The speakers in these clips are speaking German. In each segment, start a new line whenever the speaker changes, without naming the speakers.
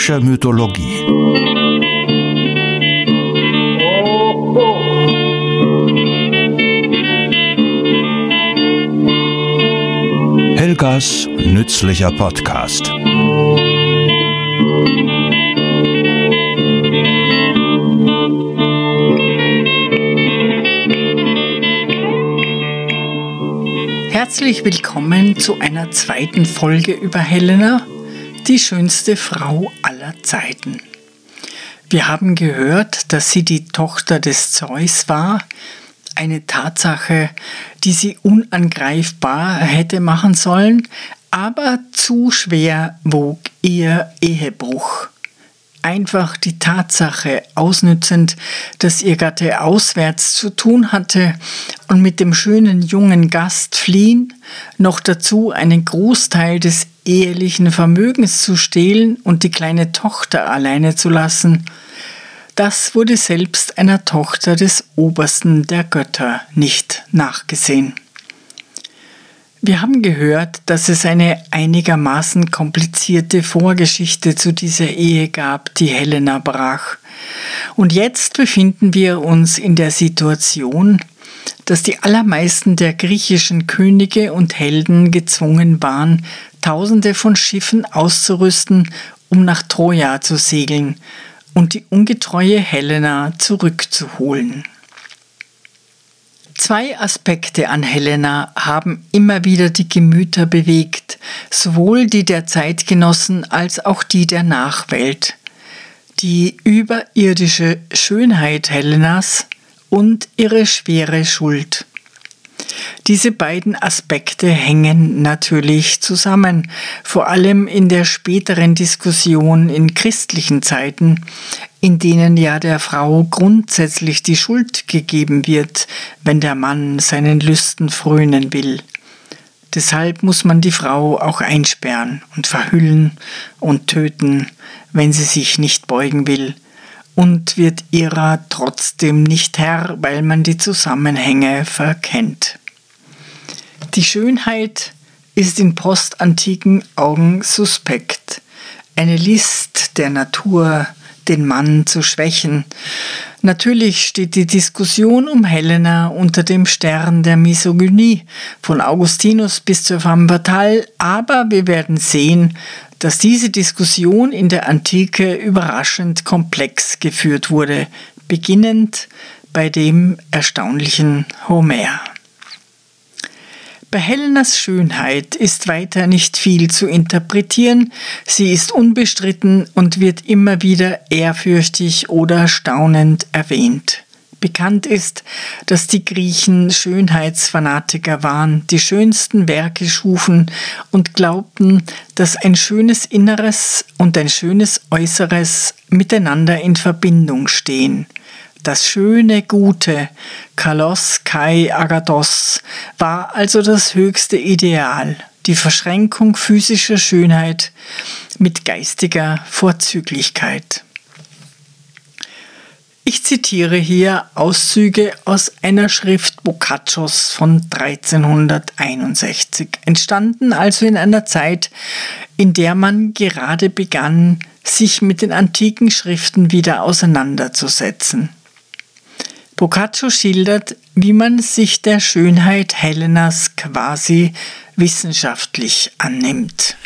griechische Mythologie. Helgas nützlicher Podcast.
Herzlich willkommen zu einer zweiten Folge über Helena, die schönste Frau Zeiten. Wir haben gehört, dass sie die Tochter des Zeus war, eine Tatsache, die sie unangreifbar hätte machen sollen, aber zu schwer wog ihr Ehebruch einfach die Tatsache ausnützend, dass ihr Gatte auswärts zu tun hatte und mit dem schönen jungen Gast fliehen, noch dazu einen Großteil des ehelichen Vermögens zu stehlen und die kleine Tochter alleine zu lassen, das wurde selbst einer Tochter des Obersten der Götter nicht nachgesehen. Wir haben gehört, dass es eine einigermaßen komplizierte Vorgeschichte zu dieser Ehe gab, die Helena brach. Und jetzt befinden wir uns in der Situation, dass die allermeisten der griechischen Könige und Helden gezwungen waren, Tausende von Schiffen auszurüsten, um nach Troja zu segeln und die ungetreue Helena zurückzuholen. Zwei Aspekte an Helena haben immer wieder die Gemüter bewegt, sowohl die der Zeitgenossen als auch die der Nachwelt. Die überirdische Schönheit Helenas und ihre schwere Schuld. Diese beiden Aspekte hängen natürlich zusammen, vor allem in der späteren Diskussion in christlichen Zeiten, in denen ja der Frau grundsätzlich die Schuld gegeben wird, wenn der Mann seinen Lüsten frönen will. Deshalb muss man die Frau auch einsperren und verhüllen und töten, wenn sie sich nicht beugen will, und wird ihrer trotzdem nicht Herr, weil man die Zusammenhänge verkennt. Die Schönheit ist in postantiken Augen suspekt, eine List der Natur, den Mann zu schwächen. Natürlich steht die Diskussion um Helena unter dem Stern der Misogynie, von Augustinus bis zur femme fatale, aber wir werden sehen, dass diese Diskussion in der Antike überraschend komplex geführt wurde, beginnend bei dem erstaunlichen Homer. Bei Helenas Schönheit ist weiter nicht viel zu interpretieren, sie ist unbestritten und wird immer wieder ehrfürchtig oder staunend erwähnt. Bekannt ist, dass die Griechen Schönheitsfanatiker waren, die schönsten Werke schufen und glaubten, dass ein schönes Inneres und ein schönes Äußeres miteinander in Verbindung stehen. Das schöne Gute, Kalos Kai Agathos, war also das höchste Ideal, die Verschränkung physischer Schönheit mit geistiger Vorzüglichkeit. Ich zitiere hier Auszüge aus einer Schrift Boccaccios von 1361, entstanden also in einer Zeit, in der man gerade begann, sich mit den antiken Schriften wieder auseinanderzusetzen. Boccaccio schildert, wie man sich der Schönheit Helenas quasi wissenschaftlich annimmt.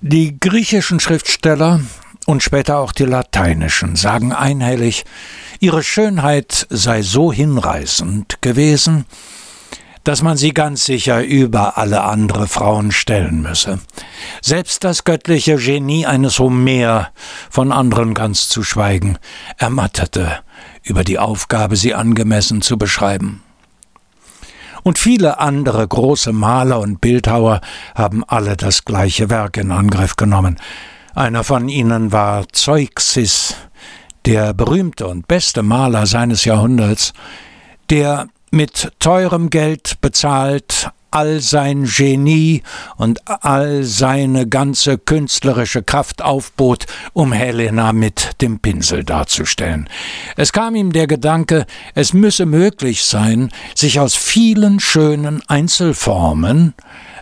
Die griechischen Schriftsteller und später auch die lateinischen sagen einhellig, ihre Schönheit sei so hinreißend gewesen, dass man sie ganz sicher über alle andere Frauen stellen müsse. Selbst das göttliche Genie eines Homer, von anderen ganz zu schweigen, ermattete über die Aufgabe, sie angemessen zu beschreiben. Und viele andere große Maler und Bildhauer haben alle das gleiche Werk in Angriff genommen. Einer von ihnen war Zeuxis, der berühmte und beste Maler seines Jahrhunderts, der mit teurem Geld bezahlt all sein Genie und all seine ganze künstlerische Kraft aufbot, um Helena mit dem Pinsel darzustellen. Es kam ihm der Gedanke, es müsse möglich sein, sich aus vielen schönen Einzelformen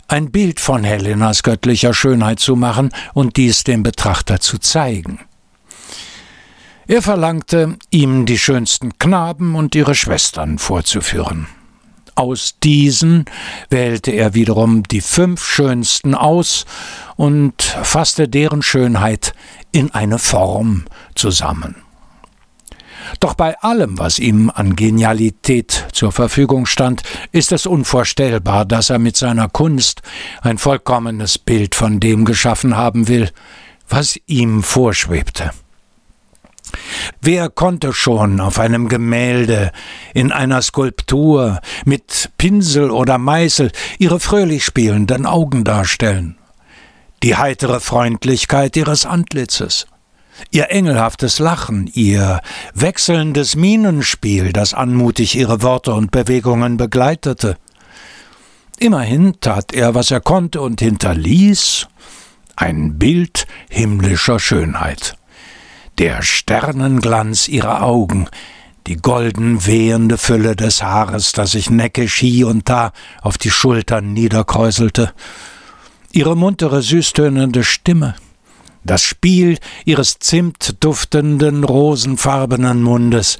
ein Bild von Helenas göttlicher Schönheit zu machen und dies dem Betrachter zu zeigen. Er verlangte, ihm die schönsten Knaben und ihre Schwestern vorzuführen. Aus diesen wählte er wiederum die fünf schönsten aus und fasste deren Schönheit in eine Form zusammen. Doch bei allem, was ihm an Genialität zur Verfügung stand, ist es unvorstellbar, dass er mit seiner Kunst ein vollkommenes Bild von dem geschaffen haben will, was ihm vorschwebte. Wer konnte schon auf einem Gemälde, in einer Skulptur, mit Pinsel oder Meißel ihre fröhlich spielenden Augen darstellen? Die heitere Freundlichkeit ihres Antlitzes, ihr engelhaftes Lachen, ihr wechselndes Mienenspiel, das anmutig ihre Worte und Bewegungen begleitete. Immerhin tat er, was er konnte und hinterließ ein Bild himmlischer Schönheit der Sternenglanz ihrer Augen, die golden wehende Fülle des Haares, das sich neckisch hie und da auf die Schultern niederkräuselte, ihre muntere, süßtönende Stimme, das Spiel ihres zimtduftenden, rosenfarbenen Mundes,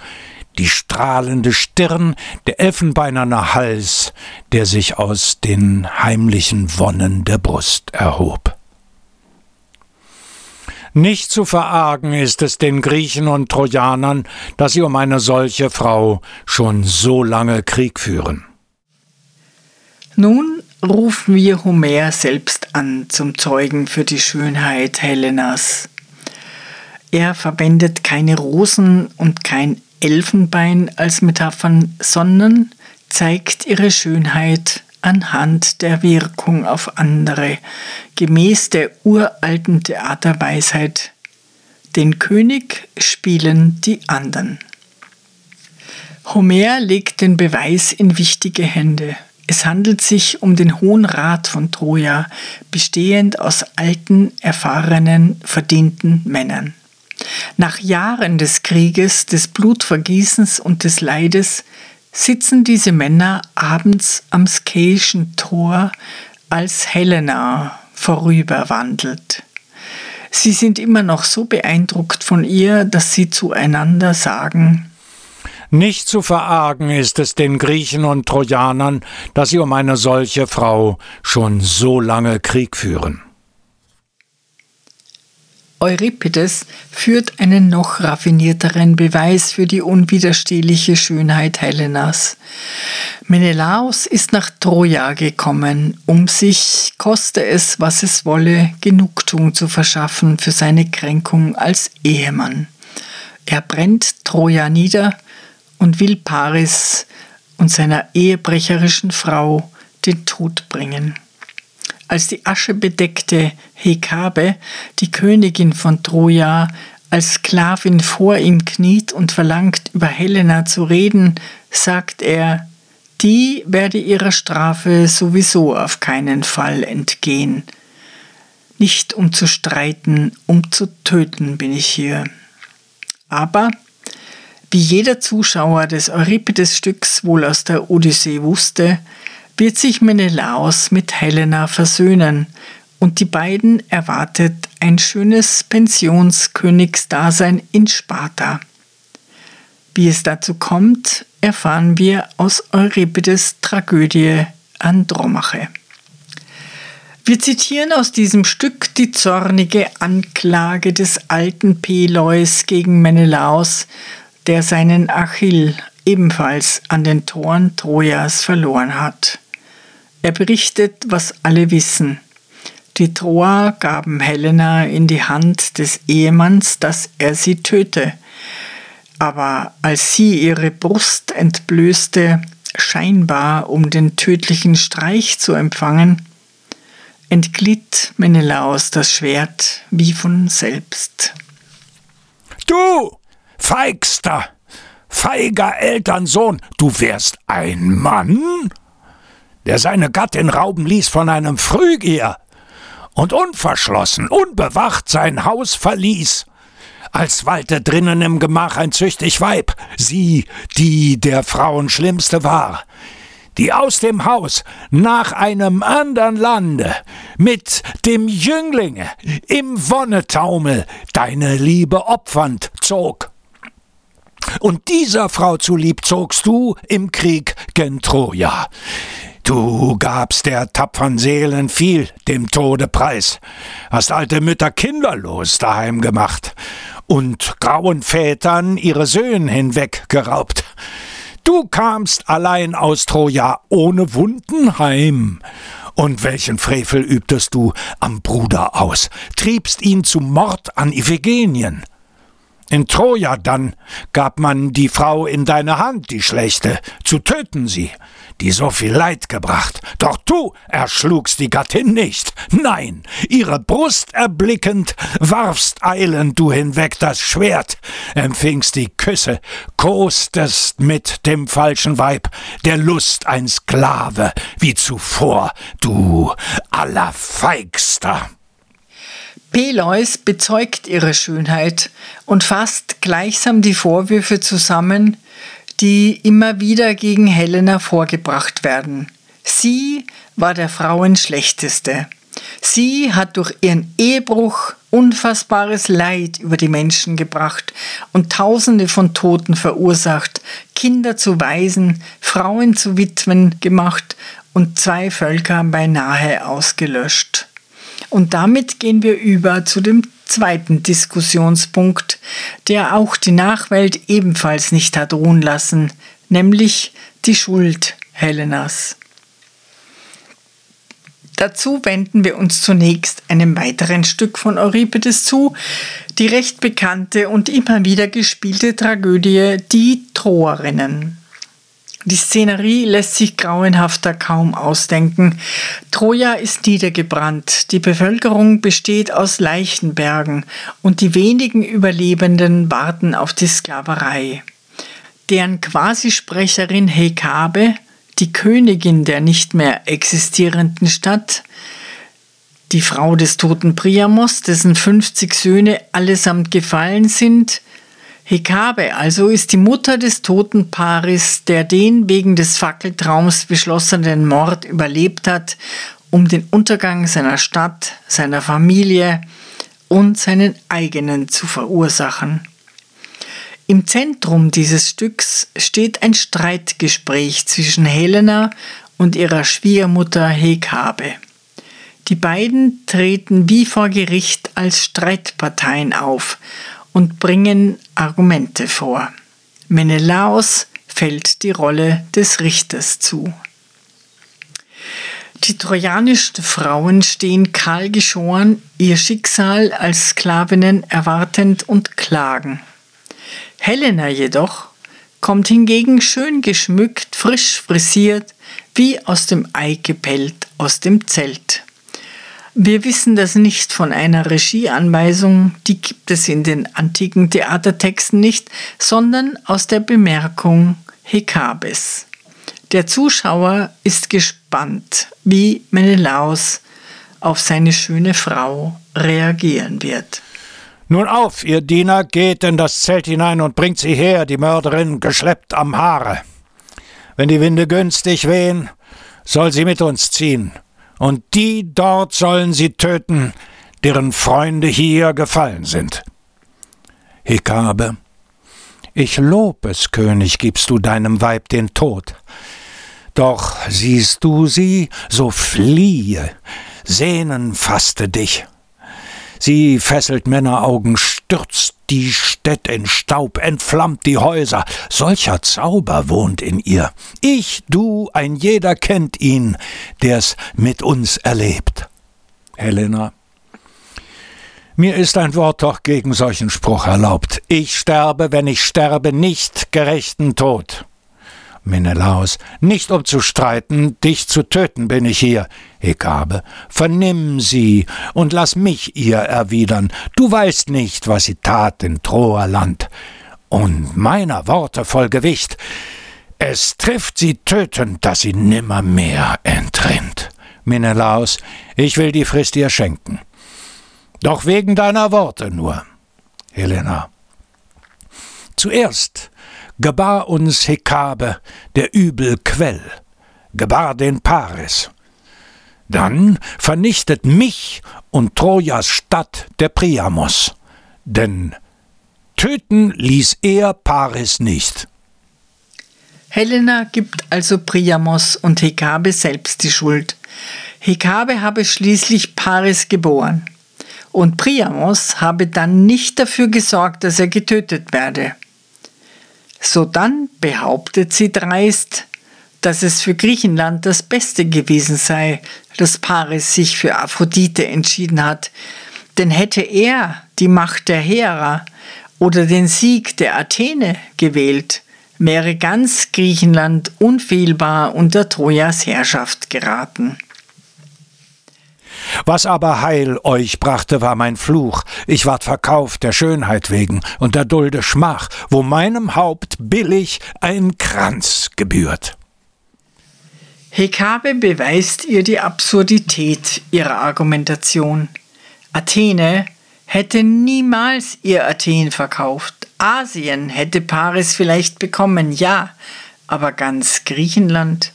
die strahlende Stirn, der elfenbeinerne Hals, der sich aus den heimlichen Wonnen der Brust erhob. Nicht zu verargen ist es den Griechen und Trojanern, dass sie um eine solche Frau schon so lange Krieg führen.
Nun rufen wir Homer selbst an zum Zeugen für die Schönheit Helenas. Er verwendet keine Rosen und kein Elfenbein als Metaphern, sondern zeigt ihre Schönheit anhand der Wirkung auf andere, gemäß der uralten Theaterweisheit. Den König spielen die anderen. Homer legt den Beweis in wichtige Hände. Es handelt sich um den Hohen Rat von Troja, bestehend aus alten, erfahrenen, verdienten Männern. Nach Jahren des Krieges, des Blutvergießens und des Leides sitzen diese Männer abends am Skeischen Tor, als Helena vorüberwandelt. Sie sind immer noch so beeindruckt von ihr, dass sie zueinander sagen,
nicht zu verargen ist es den Griechen und Trojanern, dass sie um eine solche Frau schon so lange Krieg führen.
Euripides führt einen noch raffinierteren Beweis für die unwiderstehliche Schönheit Helenas. Menelaos ist nach Troja gekommen, um sich, koste es, was es wolle, Genugtuung zu verschaffen für seine Kränkung als Ehemann. Er brennt Troja nieder und will Paris und seiner ehebrecherischen Frau den Tod bringen als die aschebedeckte Hekabe, die Königin von Troja, als Sklavin vor ihm kniet und verlangt, über Helena zu reden, sagt er, die werde ihrer Strafe sowieso auf keinen Fall entgehen. Nicht um zu streiten, um zu töten bin ich hier. Aber, wie jeder Zuschauer des Euripides-Stücks wohl aus der Odyssee wusste, wird sich Menelaos mit Helena versöhnen und die beiden erwartet ein schönes Pensionskönigsdasein in Sparta. Wie es dazu kommt, erfahren wir aus Euripides Tragödie Andromache. Wir zitieren aus diesem Stück die zornige Anklage des alten Peleus gegen Menelaos, der seinen Achill ebenfalls an den Toren Trojas verloren hat. Er berichtet, was alle wissen. Die Troer gaben Helena in die Hand des Ehemanns, dass er sie töte. Aber als sie ihre Brust entblößte, scheinbar um den tödlichen Streich zu empfangen, entglitt Menelaos das Schwert wie von selbst.
Du, feigster, feiger Elternsohn, du wärst ein Mann? Der seine Gattin rauben ließ von einem Phrygier und unverschlossen, unbewacht sein Haus verließ, als wallte drinnen im Gemach ein züchtig Weib, sie, die der Frauen schlimmste war, die aus dem Haus nach einem andern Lande mit dem Jünglinge im Wonnetaumel deine Liebe opfernd zog. Und dieser Frau zulieb zogst du im Krieg gen Troja. Du gabst der tapfern Seelen viel dem Tode preis, hast alte Mütter kinderlos daheim gemacht und grauen Vätern ihre Söhne hinweggeraubt. Du kamst allein aus Troja ohne Wunden heim. Und welchen Frevel übtest du am Bruder aus, triebst ihn zum Mord an Iphigenien. In Troja dann gab man die Frau in deine Hand, die Schlechte, zu töten sie, die so viel Leid gebracht. Doch du erschlugst die Gattin nicht. Nein, ihre Brust erblickend, warfst eilend du hinweg das Schwert, empfingst die Küsse, kostest mit dem falschen Weib, der Lust ein Sklave, wie zuvor, du allerfeigster.
Peleus bezeugt ihre Schönheit und fasst gleichsam die Vorwürfe zusammen, die immer wieder gegen Helena vorgebracht werden. Sie war der Frauen schlechteste. Sie hat durch ihren Ehebruch unfassbares Leid über die Menschen gebracht und Tausende von Toten verursacht, Kinder zu Waisen, Frauen zu Witwen gemacht und zwei Völker beinahe ausgelöscht. Und damit gehen wir über zu dem zweiten Diskussionspunkt, der auch die Nachwelt ebenfalls nicht hat ruhen lassen, nämlich die Schuld Helenas. Dazu wenden wir uns zunächst einem weiteren Stück von Euripides zu, die recht bekannte und immer wieder gespielte Tragödie Die Troerinnen. Die Szenerie lässt sich grauenhafter kaum ausdenken. Troja ist niedergebrannt, die Bevölkerung besteht aus Leichenbergen und die wenigen Überlebenden warten auf die Sklaverei. Deren Quasisprecherin Hekabe, die Königin der nicht mehr existierenden Stadt, die Frau des toten Priamos, dessen 50 Söhne allesamt gefallen sind, Hekabe also ist die Mutter des toten Paris, der den wegen des Fackeltraums beschlossenen Mord überlebt hat, um den Untergang seiner Stadt, seiner Familie und seinen eigenen zu verursachen. Im Zentrum dieses Stücks steht ein Streitgespräch zwischen Helena und ihrer Schwiegermutter Hekabe. Die beiden treten wie vor Gericht als Streitparteien auf und bringen Argumente vor. Menelaos fällt die Rolle des Richters zu. Die trojanischen Frauen stehen kahl geschoren, ihr Schicksal als Sklavinnen erwartend und klagen. Helena jedoch kommt hingegen schön geschmückt, frisch frisiert, wie aus dem Ei gepellt aus dem Zelt. Wir wissen das nicht von einer Regieanweisung, die gibt es in den antiken Theatertexten nicht, sondern aus der Bemerkung Hekabes. Der Zuschauer ist gespannt, wie Menelaus auf seine schöne Frau reagieren wird.
Nun auf, ihr Diener, geht in das Zelt hinein und bringt sie her, die Mörderin, geschleppt am Haare. Wenn die Winde günstig wehen, soll sie mit uns ziehen und die dort sollen sie töten, deren Freunde hier gefallen sind. Hekabe, ich lob es, König, gibst du deinem Weib den Tod. Doch siehst du sie, so fliehe, Sehnen fasste dich. Sie fesselt Männeraugen, stürzt die Städt in Staub, entflammt die Häuser. Solcher Zauber wohnt in ihr. Ich, du, ein jeder kennt ihn, der's mit uns erlebt. Helena. Mir ist ein Wort doch gegen solchen Spruch erlaubt. Ich sterbe, wenn ich sterbe, nicht gerechten Tod. Menelaus, nicht um zu streiten, dich zu töten bin ich hier. Hekabe, vernimm sie und lass mich ihr erwidern. Du weißt nicht, was sie tat in Troerland. Und meiner Worte voll Gewicht. Es trifft sie tötend, dass sie nimmermehr entrinnt. Menelaus, ich will die Frist ihr schenken. Doch wegen deiner Worte nur. Helena. Zuerst gebar uns Hekabe der Übel Quell. gebar den Paris. Dann vernichtet mich und Trojas Stadt der Priamos, denn töten ließ er Paris nicht.
Helena gibt also Priamos und Hekabe selbst die Schuld. Hekabe habe schließlich Paris geboren und Priamos habe dann nicht dafür gesorgt, dass er getötet werde. Sodann behauptet sie dreist, dass es für Griechenland das Beste gewesen sei, dass Paris sich für Aphrodite entschieden hat, denn hätte er die Macht der Hera oder den Sieg der Athene gewählt, wäre ganz Griechenland unfehlbar unter Trojas Herrschaft geraten.
Was aber Heil euch brachte, war mein Fluch. Ich ward verkauft der Schönheit wegen und der Dulde Schmach, wo meinem Haupt billig ein Kranz gebührt.
Hekabe beweist ihr die Absurdität ihrer Argumentation. Athene hätte niemals ihr Athen verkauft. Asien hätte Paris vielleicht bekommen, ja, aber ganz Griechenland.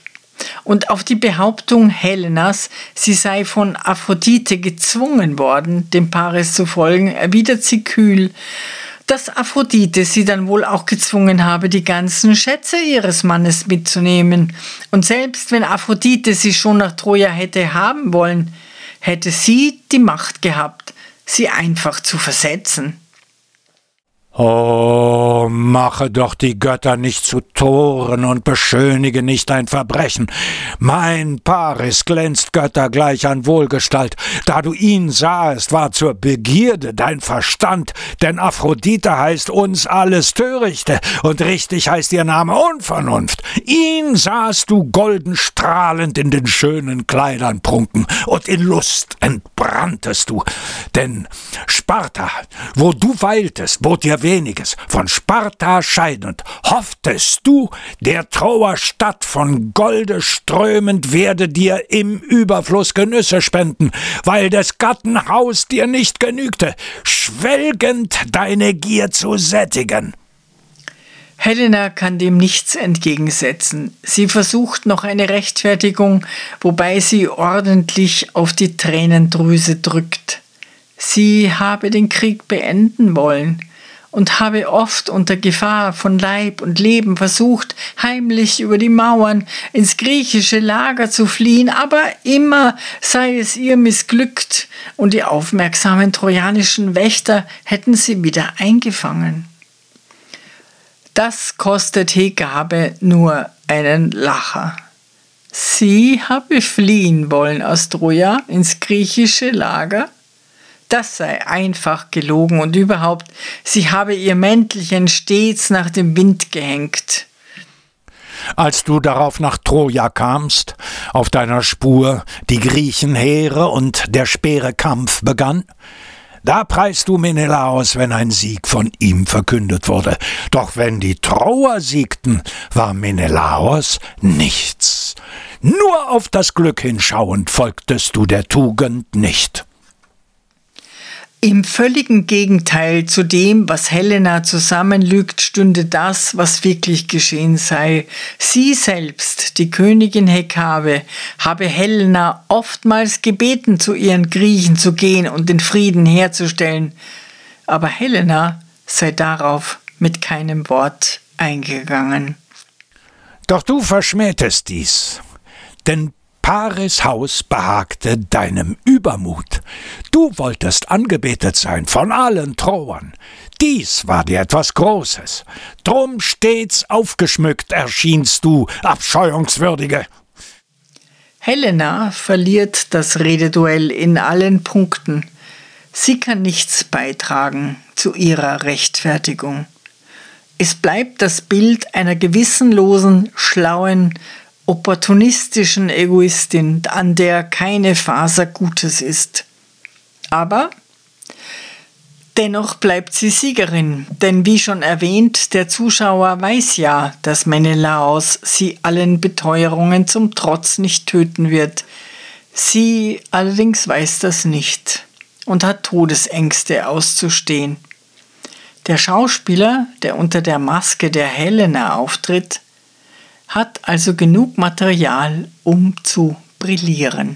Und auf die Behauptung Helenas, sie sei von Aphrodite gezwungen worden, dem Paris zu folgen, erwidert sie kühl, dass Aphrodite sie dann wohl auch gezwungen habe, die ganzen Schätze ihres Mannes mitzunehmen. Und selbst wenn Aphrodite sie schon nach Troja hätte haben wollen, hätte sie die Macht gehabt, sie einfach zu versetzen.
Oh, mache doch die Götter nicht zu Toren und beschönige nicht dein Verbrechen. Mein Paris glänzt göttergleich an Wohlgestalt. Da du ihn sahest, war zur Begierde dein Verstand, denn Aphrodite heißt uns alles Törichte und richtig heißt ihr Name Unvernunft. Ihn sahst du golden strahlend in den schönen Kleidern prunken und in Lust entbranntest du. Denn Sparta, wo du weiltest, bot dir weniges, von Sparta scheidend, hofftest du, der Troer Stadt von Golde strömend werde dir im Überfluss Genüsse spenden, weil des Gatten Haus dir nicht genügte, schwelgend deine Gier zu sättigen.
Helena kann dem nichts entgegensetzen. Sie versucht noch eine Rechtfertigung, wobei sie ordentlich auf die Tränendrüse drückt. Sie habe den Krieg beenden wollen und habe oft unter Gefahr von Leib und Leben versucht, heimlich über die Mauern ins griechische Lager zu fliehen, aber immer sei es ihr missglückt und die aufmerksamen trojanischen Wächter hätten sie wieder eingefangen. Das kostet Hekabe nur einen Lacher. Sie habe fliehen wollen aus Troja ins griechische Lager das sei einfach gelogen und überhaupt, sie habe ihr Mäntelchen stets nach dem Wind gehängt.
Als du darauf nach Troja kamst, auf deiner Spur die Griechenheere und der Speere Kampf begann, da preist du Menelaos, wenn ein Sieg von ihm verkündet wurde. Doch wenn die Troer siegten, war Menelaos nichts. Nur auf das Glück hinschauend folgtest du der Tugend nicht.
Im völligen Gegenteil zu dem, was Helena zusammenlügt, stünde das, was wirklich geschehen sei. Sie selbst, die Königin Hekabe, habe Helena oftmals gebeten, zu ihren Griechen zu gehen und den Frieden herzustellen, aber Helena sei darauf mit keinem Wort eingegangen.
Doch du verschmähtest dies, denn Paris Haus behagte deinem Übermut. Du wolltest angebetet sein von allen Troern. Dies war dir etwas Großes. Drum stets aufgeschmückt erschienst du, abscheuungswürdige.
Helena verliert das Rededuell in allen Punkten. Sie kann nichts beitragen zu ihrer Rechtfertigung. Es bleibt das Bild einer gewissenlosen, schlauen, opportunistischen Egoistin, an der keine Faser Gutes ist. Aber dennoch bleibt sie Siegerin, denn wie schon erwähnt, der Zuschauer weiß ja, dass Menelaos sie allen Beteuerungen zum Trotz nicht töten wird. Sie allerdings weiß das nicht und hat Todesängste auszustehen. Der Schauspieler, der unter der Maske der Helena auftritt, hat also genug Material, um zu brillieren.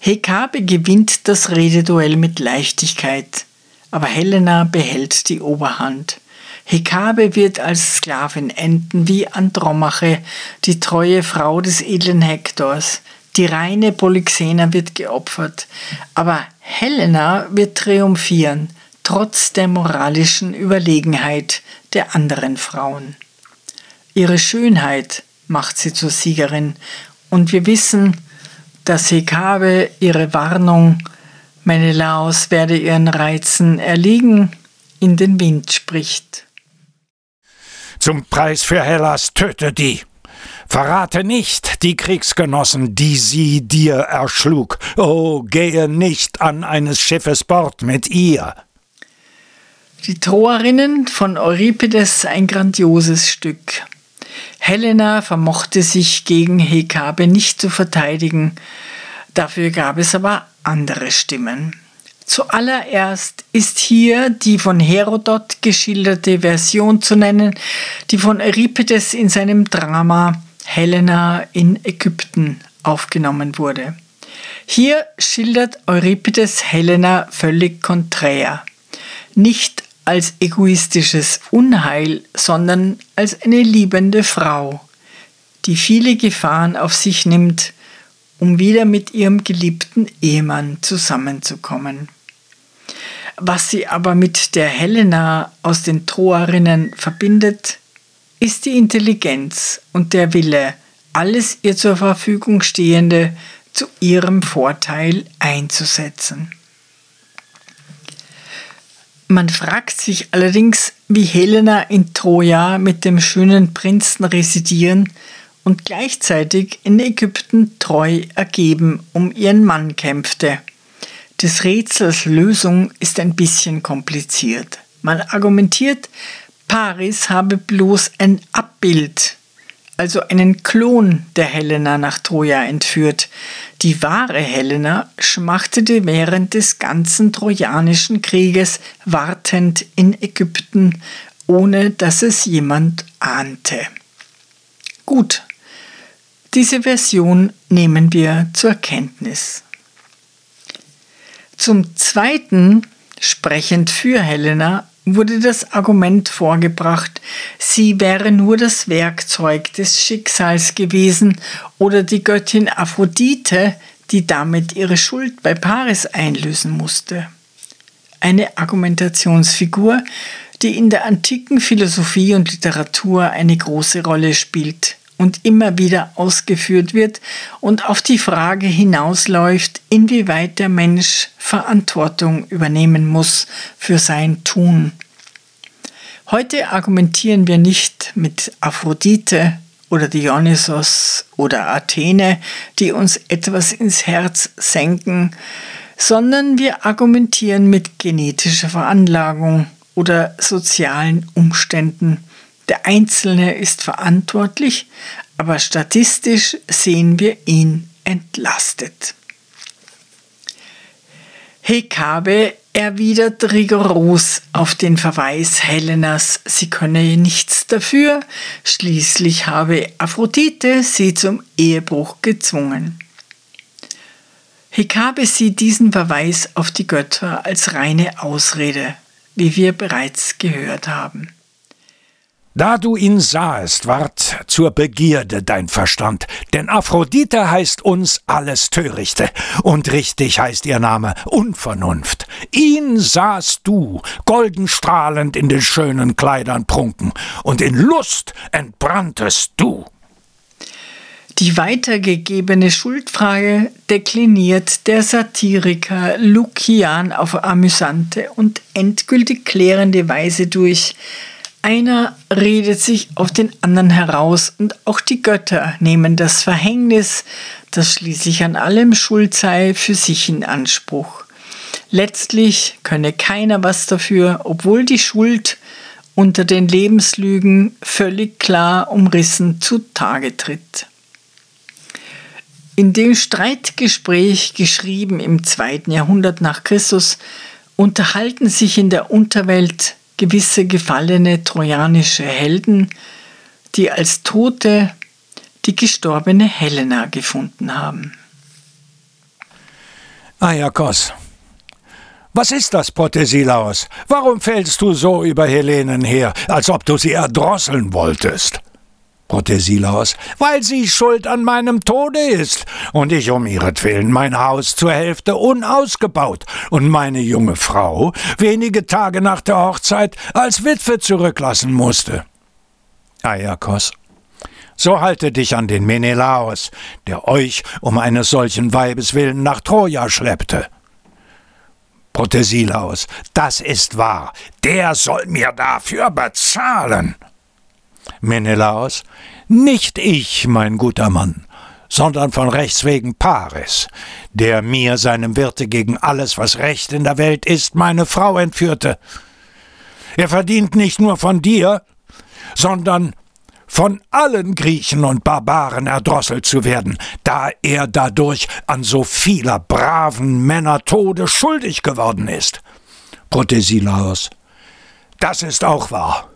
Hekabe gewinnt das Rededuell mit Leichtigkeit, aber Helena behält die Oberhand. Hekabe wird als Sklavin enden wie Andromache, die treue Frau des edlen Hektors. Die reine Polyxena wird geopfert, aber Helena wird triumphieren, trotz der moralischen Überlegenheit der anderen Frauen. Ihre Schönheit macht sie zur Siegerin und wir wissen, dass Hekabe ihre Warnung, Menelaos werde ihren Reizen erliegen, in den Wind spricht.
Zum Preis für Hellas töte die. Verrate nicht die Kriegsgenossen, die sie dir erschlug. Oh, gehe nicht an eines Schiffes Bord mit ihr.
Die Troerinnen von Euripides ein grandioses Stück. Helena vermochte sich gegen Hekabe nicht zu verteidigen, dafür gab es aber andere Stimmen. Zuallererst ist hier die von Herodot geschilderte Version zu nennen, die von Euripides in seinem Drama Helena in Ägypten aufgenommen wurde. Hier schildert Euripides Helena völlig konträr. Nicht als egoistisches Unheil, sondern als eine liebende Frau, die viele Gefahren auf sich nimmt, um wieder mit ihrem geliebten Ehemann zusammenzukommen. Was sie aber mit der Helena aus den Troerinnen verbindet, ist die Intelligenz und der Wille, alles ihr zur Verfügung Stehende zu ihrem Vorteil einzusetzen. Man fragt sich allerdings, wie Helena in Troja mit dem schönen Prinzen residieren und gleichzeitig in Ägypten treu ergeben um ihren Mann kämpfte. Des Rätsels Lösung ist ein bisschen kompliziert. Man argumentiert, Paris habe bloß ein Abbild also einen Klon der Helena nach Troja entführt. Die wahre Helena schmachtete während des ganzen Trojanischen Krieges wartend in Ägypten, ohne dass es jemand ahnte. Gut, diese Version nehmen wir zur Kenntnis. Zum Zweiten, sprechend für Helena, wurde das Argument vorgebracht, sie wäre nur das Werkzeug des Schicksals gewesen oder die Göttin Aphrodite, die damit ihre Schuld bei Paris einlösen musste. Eine Argumentationsfigur, die in der antiken Philosophie und Literatur eine große Rolle spielt und immer wieder ausgeführt wird und auf die Frage hinausläuft, inwieweit der Mensch Verantwortung übernehmen muss für sein Tun. Heute argumentieren wir nicht mit Aphrodite oder Dionysos oder Athene, die uns etwas ins Herz senken, sondern wir argumentieren mit genetischer Veranlagung oder sozialen Umständen, der Einzelne ist verantwortlich, aber statistisch sehen wir ihn entlastet. Hekabe erwidert rigoros auf den Verweis Helenas, sie könne nichts dafür, schließlich habe Aphrodite sie zum Ehebruch gezwungen. Hekabe sieht diesen Verweis auf die Götter als reine Ausrede, wie wir bereits gehört haben.
Da du ihn sahest, ward zur Begierde dein Verstand, denn Aphrodite heißt uns alles Törichte, und richtig heißt ihr Name Unvernunft. Ihn sahst du, golden strahlend in den schönen Kleidern prunken, und in Lust entbranntest du.
Die weitergegebene Schuldfrage dekliniert der Satiriker Lukian auf amüsante und endgültig klärende Weise durch, einer redet sich auf den anderen heraus und auch die Götter nehmen das Verhängnis, das schließlich an allem schuld sei, für sich in Anspruch. Letztlich könne keiner was dafür, obwohl die Schuld unter den Lebenslügen völlig klar umrissen zutage tritt. In dem Streitgespräch, geschrieben im zweiten Jahrhundert nach Christus, unterhalten sich in der Unterwelt gewisse gefallene trojanische Helden, die als Tote die gestorbene Helena gefunden haben.
Ayakos, was ist das, Protesilaus? Warum fällst du so über Helenen her, als ob du sie erdrosseln wolltest? Protesilaus, weil sie schuld an meinem Tode ist und ich um ihretwillen mein Haus zur Hälfte unausgebaut und meine junge Frau wenige Tage nach der Hochzeit als Witwe zurücklassen musste. Ayakos, so halte dich an den Menelaos, der euch um eines solchen Weibes willen nach Troja schleppte. Protesilaus, das ist wahr, der soll mir dafür bezahlen. Menelaos, nicht ich, mein guter Mann, sondern von Rechts wegen Paris, der mir, seinem Wirte gegen alles, was Recht in der Welt ist, meine Frau entführte. Er verdient nicht nur von dir, sondern von allen Griechen und Barbaren erdrosselt zu werden, da er dadurch an so vieler braven Männer Tode schuldig geworden ist. Protesilaos, das ist auch wahr.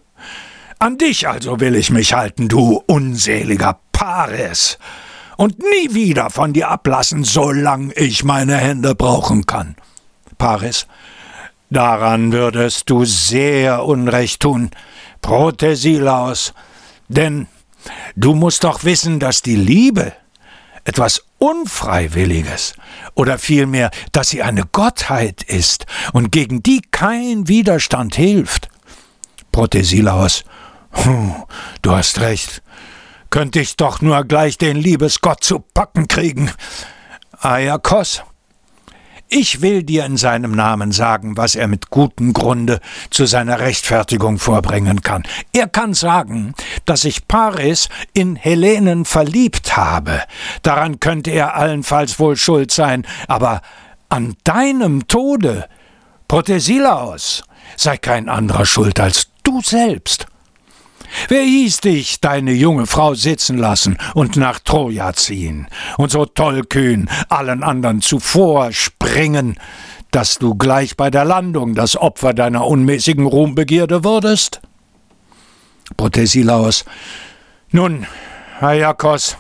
An dich also will ich mich halten, du unseliger Paris, und nie wieder von dir ablassen, solange ich meine Hände brauchen kann. Paris, daran würdest du sehr Unrecht tun. Protesilaus, denn du musst doch wissen, dass die Liebe etwas Unfreiwilliges oder vielmehr, dass sie eine Gottheit ist und gegen die kein Widerstand hilft. Protesilaus, du hast recht. Könnte ich doch nur gleich den Liebesgott zu packen kriegen. Ayakos, ich will dir in seinem Namen sagen, was er mit gutem Grunde zu seiner Rechtfertigung vorbringen kann. Er kann sagen, dass ich Paris in Helenen verliebt habe. Daran könnte er allenfalls wohl schuld sein, aber an deinem Tode, Protesilaos, sei kein anderer schuld als du selbst. Wer hieß dich, deine junge Frau sitzen lassen und nach Troja ziehen und so tollkühn allen anderen zuvor springen, dass du gleich bei der Landung das Opfer deiner unmäßigen Ruhmbegierde wurdest? Protesilaus, nun, Ayakos,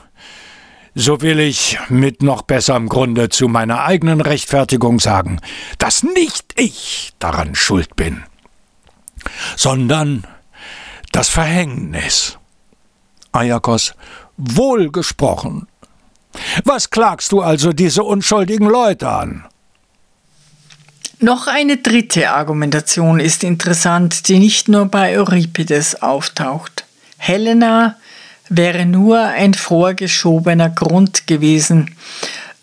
so will ich mit noch besserem Grunde zu meiner eigenen Rechtfertigung sagen, dass nicht ich daran schuld bin, sondern das Verhängnis. Ayakos, wohlgesprochen. Was klagst du also diese unschuldigen Leute an?
Noch eine dritte Argumentation ist interessant, die nicht nur bei Euripides auftaucht. Helena wäre nur ein vorgeschobener Grund gewesen.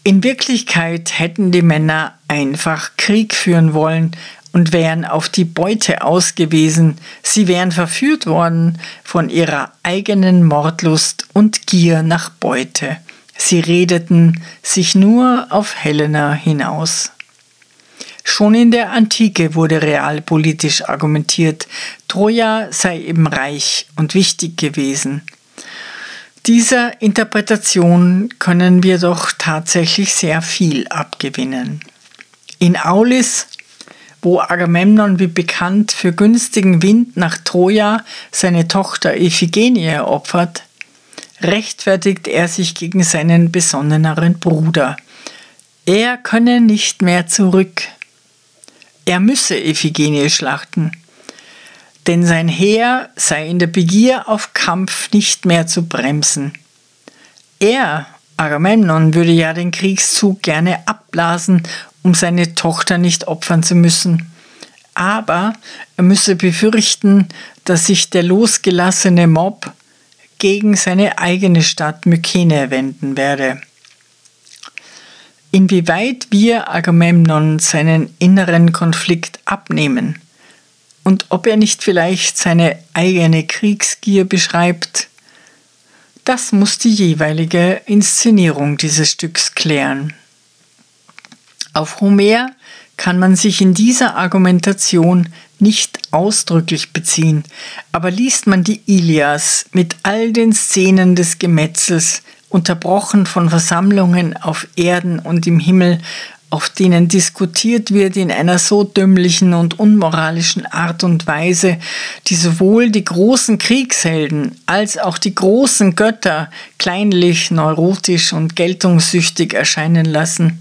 In Wirklichkeit hätten die Männer einfach Krieg führen wollen, und wären auf die Beute ausgewiesen, sie wären verführt worden von ihrer eigenen Mordlust und Gier nach Beute. Sie redeten sich nur auf Helena hinaus. Schon in der Antike wurde realpolitisch argumentiert, Troja sei eben reich und wichtig gewesen. Dieser Interpretation können wir doch tatsächlich sehr viel abgewinnen. In Aulis wo Agamemnon wie bekannt für günstigen Wind nach Troja seine Tochter Iphigenie opfert, rechtfertigt er sich gegen seinen besonneneren Bruder. Er könne nicht mehr zurück. Er müsse Iphigenie schlachten, denn sein Heer sei in der Begier auf Kampf nicht mehr zu bremsen. Er, Agamemnon, würde ja den Kriegszug gerne abblasen um seine Tochter nicht opfern zu müssen. Aber er müsse befürchten, dass sich der losgelassene Mob gegen seine eigene Stadt Mykene wenden werde. Inwieweit wir Agamemnon seinen inneren Konflikt abnehmen und ob er nicht vielleicht seine eigene Kriegsgier beschreibt, das muss die jeweilige Inszenierung dieses Stücks klären. Auf Homer kann man sich in dieser Argumentation nicht ausdrücklich beziehen, aber liest man die Ilias mit all den Szenen des Gemetzels, unterbrochen von Versammlungen auf Erden und im Himmel, auf denen diskutiert wird in einer so dümmlichen und unmoralischen Art und Weise, die sowohl die großen Kriegshelden als auch die großen Götter kleinlich, neurotisch und geltungssüchtig erscheinen lassen,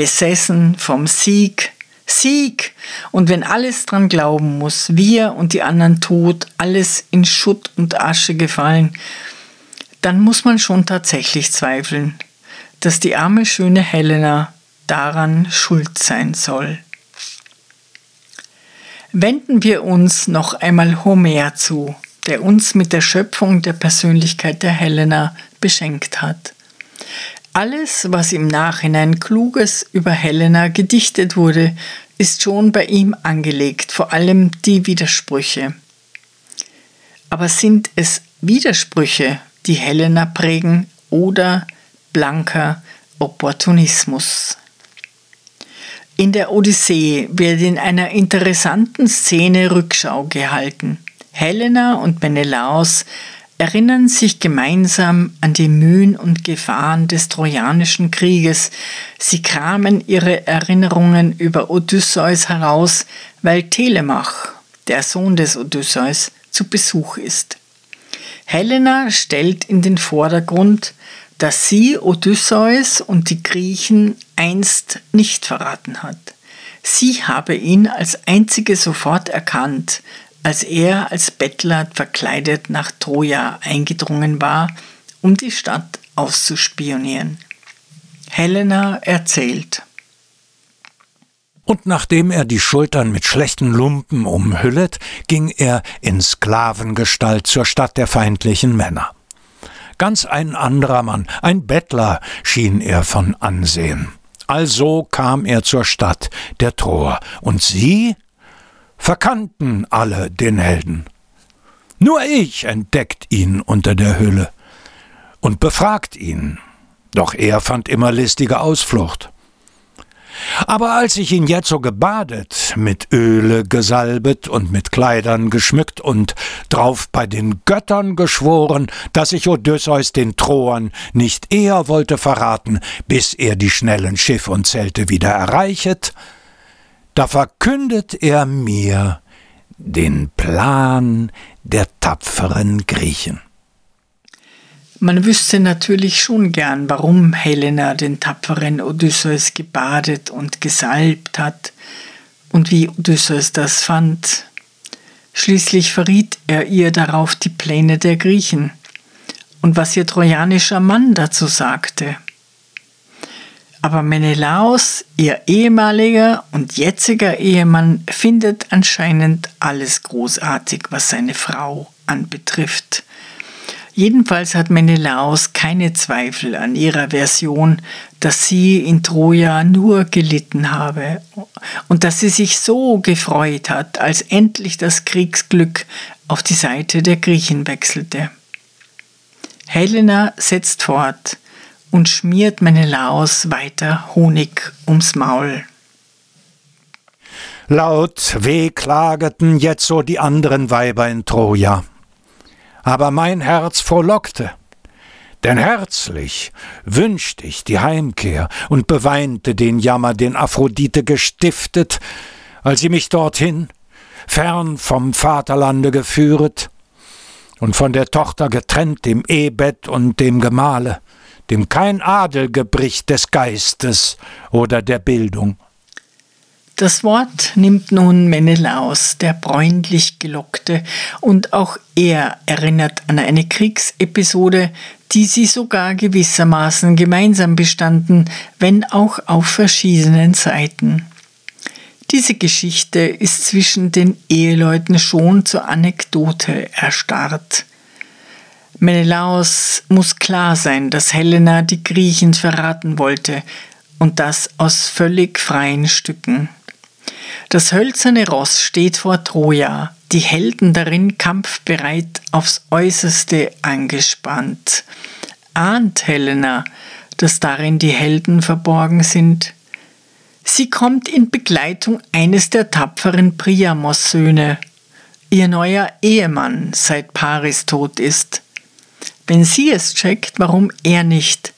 besessen vom Sieg, Sieg! Und wenn alles dran glauben muss, wir und die anderen tot, alles in Schutt und Asche gefallen, dann muss man schon tatsächlich zweifeln, dass die arme schöne Helena daran schuld sein soll. Wenden wir uns noch einmal Homer zu, der uns mit der Schöpfung der Persönlichkeit der Helena beschenkt hat. Alles, was im Nachhinein Kluges über Helena gedichtet wurde, ist schon bei ihm angelegt, vor allem die Widersprüche. Aber sind es Widersprüche, die Helena prägen, oder blanker Opportunismus? In der Odyssee wird in einer interessanten Szene Rückschau gehalten. Helena und Menelaos erinnern sich gemeinsam an die Mühen und Gefahren des Trojanischen Krieges. Sie kramen ihre Erinnerungen über Odysseus heraus, weil Telemach, der Sohn des Odysseus, zu Besuch ist. Helena stellt in den Vordergrund, dass sie Odysseus und die Griechen einst nicht verraten hat. Sie habe ihn als einzige sofort erkannt, als er als Bettler verkleidet nach Troja eingedrungen war, um die Stadt auszuspionieren. Helena erzählt.
Und nachdem er die Schultern mit schlechten Lumpen umhüllet, ging er in Sklavengestalt zur Stadt der feindlichen Männer. Ganz ein anderer Mann, ein Bettler, schien er von Ansehen. Also kam er zur Stadt der Troer, und sie verkannten alle den Helden. Nur ich entdeckt ihn unter der Hülle und befragt ihn, doch er fand immer listige Ausflucht. Aber als ich ihn jetzo gebadet, mit Öle gesalbet und mit Kleidern geschmückt und drauf bei den Göttern geschworen, dass ich Odysseus den Troern nicht eher wollte verraten, bis er die schnellen Schiff und Zelte wieder erreichet, da verkündet er mir den Plan der tapferen Griechen.
Man wüsste natürlich schon gern, warum Helena den tapferen Odysseus gebadet und gesalbt hat und wie Odysseus das fand. Schließlich verriet er ihr darauf die Pläne der Griechen und was ihr trojanischer Mann dazu sagte. Aber Menelaos, ihr ehemaliger und jetziger Ehemann, findet anscheinend alles großartig, was seine Frau anbetrifft. Jedenfalls hat Menelaos keine Zweifel an ihrer Version, dass sie in Troja nur gelitten habe und dass sie sich so gefreut hat, als endlich das Kriegsglück auf die Seite der Griechen wechselte. Helena setzt fort und schmiert Menelaos weiter Honig ums Maul.
Laut wehklageten jetzo die anderen Weiber in Troja aber mein Herz frohlockte. Denn herzlich wünscht ich die Heimkehr und beweinte den Jammer, den Aphrodite gestiftet, als sie mich dorthin, fern vom Vaterlande geführet und von der Tochter getrennt dem Ehbett und dem Gemahle, dem kein Adel gebricht des Geistes oder der Bildung.
Das Wort nimmt nun Menelaus, der bräunlich gelockte, und auch er erinnert an eine Kriegsepisode, die sie sogar gewissermaßen gemeinsam bestanden, wenn auch auf verschiedenen Seiten. Diese Geschichte ist zwischen den Eheleuten schon zur Anekdote erstarrt. Menelaos muss klar sein, dass Helena die Griechen verraten wollte, und das aus völlig freien Stücken. Das hölzerne Ross steht vor Troja, die Helden darin kampfbereit aufs äußerste angespannt. Ahnt Helena, dass darin die Helden verborgen sind? Sie kommt in Begleitung eines der tapferen Priamos-Söhne, ihr neuer Ehemann, seit Paris tot ist. Wenn sie es checkt, warum er nicht,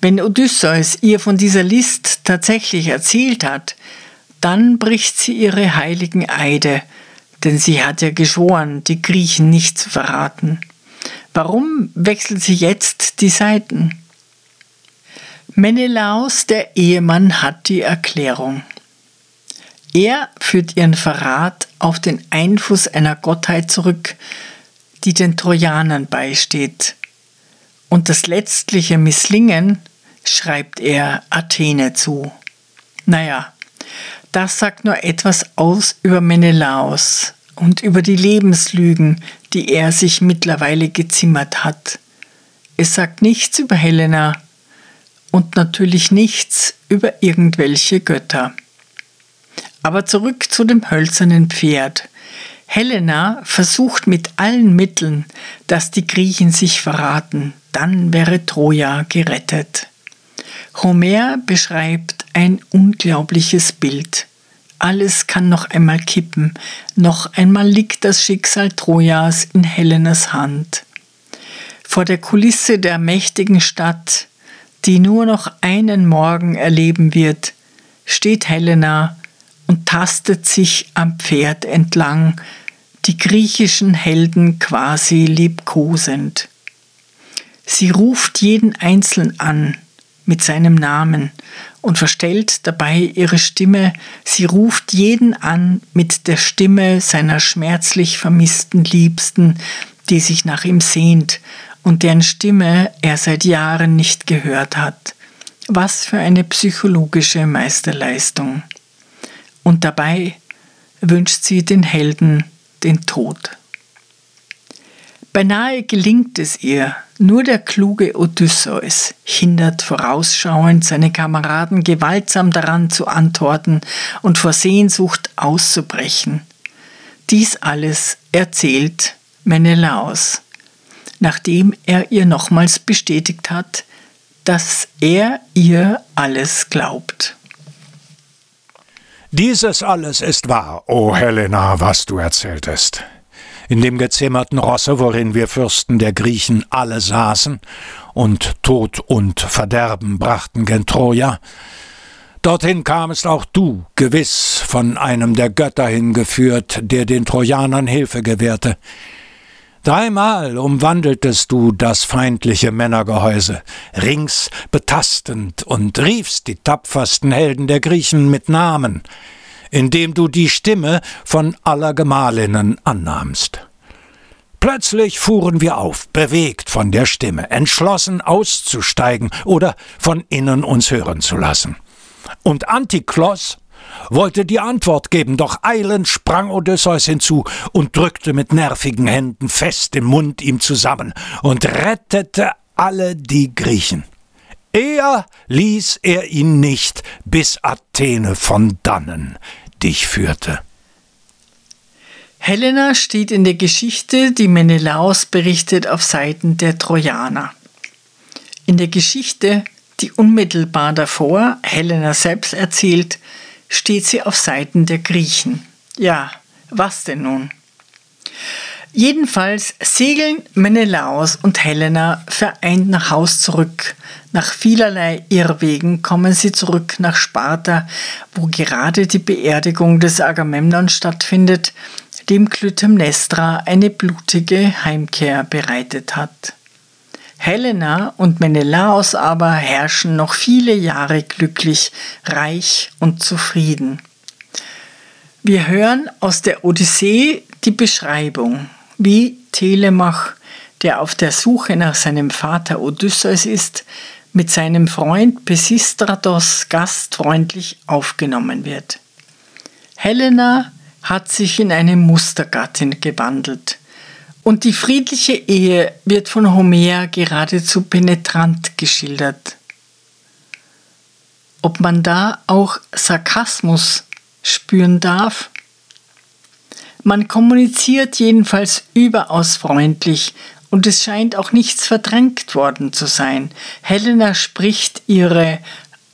Wenn Odysseus ihr von dieser List tatsächlich erzählt hat, dann bricht sie ihre heiligen Eide, denn sie hat ja geschworen, die Griechen nicht zu verraten. Warum wechselt sie jetzt die Seiten? Menelaos, der Ehemann, hat die Erklärung. Er führt ihren Verrat auf den Einfluss einer Gottheit zurück, die den Trojanern beisteht. Und das letztliche Misslingen schreibt er Athene zu. Naja, das sagt nur etwas aus über Menelaos und über die Lebenslügen, die er sich mittlerweile gezimmert hat. Es sagt nichts über Helena und natürlich nichts über irgendwelche Götter. Aber zurück zu dem hölzernen Pferd. Helena versucht mit allen Mitteln, dass die Griechen sich verraten, dann wäre Troja gerettet. Homer beschreibt ein unglaubliches Bild. Alles kann noch einmal kippen, noch einmal liegt das Schicksal Trojas in Helenas Hand. Vor der Kulisse der mächtigen Stadt, die nur noch einen Morgen erleben wird, steht Helena und tastet sich am Pferd entlang, die griechischen Helden quasi liebkosend. Sie ruft jeden Einzelnen an mit seinem Namen und verstellt dabei ihre Stimme. Sie ruft jeden an mit der Stimme seiner schmerzlich vermissten Liebsten, die sich nach ihm sehnt und deren Stimme er seit Jahren nicht gehört hat. Was für eine psychologische Meisterleistung. Und dabei wünscht sie den Helden den Tod. Beinahe gelingt es ihr, nur der kluge Odysseus hindert vorausschauend seine Kameraden gewaltsam daran zu antworten und vor Sehnsucht auszubrechen. Dies alles erzählt Menelaos, nachdem er ihr nochmals bestätigt hat, dass er ihr alles glaubt.
Dieses alles ist wahr, o Helena, was du erzähltest. In dem gezimmerten Rosse, worin wir Fürsten der Griechen alle saßen und Tod und Verderben brachten gen Troja, dorthin kamest auch du, gewiss von einem der Götter hingeführt, der den Trojanern Hilfe gewährte, Dreimal umwandeltest du das feindliche Männergehäuse, rings betastend und riefst die tapfersten Helden der Griechen mit Namen, indem du die Stimme von aller Gemahlinnen annahmst. Plötzlich fuhren wir auf, bewegt von der Stimme, entschlossen auszusteigen oder von innen uns hören zu lassen. Und Antiklos wollte die Antwort geben, doch eilend sprang Odysseus hinzu und drückte mit nervigen Händen fest den Mund ihm zusammen und rettete alle die Griechen. Eher ließ er ihn nicht, bis Athene von dannen dich führte.
Helena steht in der Geschichte, die Menelaos berichtet, auf Seiten der Trojaner. In der Geschichte, die unmittelbar davor Helena selbst erzählt, steht sie auf Seiten der Griechen. Ja, was denn nun? Jedenfalls segeln Menelaos und Helena vereint nach Haus zurück. Nach vielerlei Irrwegen kommen sie zurück nach Sparta, wo gerade die Beerdigung des Agamemnon stattfindet, dem Clytemnestra eine blutige Heimkehr bereitet hat. Helena und Menelaos aber herrschen noch viele Jahre glücklich, reich und zufrieden. Wir hören aus der Odyssee die Beschreibung, wie Telemach, der auf der Suche nach seinem Vater Odysseus ist, mit seinem Freund Pisistratos gastfreundlich aufgenommen wird. Helena hat sich in eine Mustergattin gewandelt. Und die friedliche Ehe wird von Homer geradezu penetrant geschildert. Ob man da auch Sarkasmus spüren darf? Man kommuniziert jedenfalls überaus freundlich und es scheint auch nichts verdrängt worden zu sein. Helena spricht ihre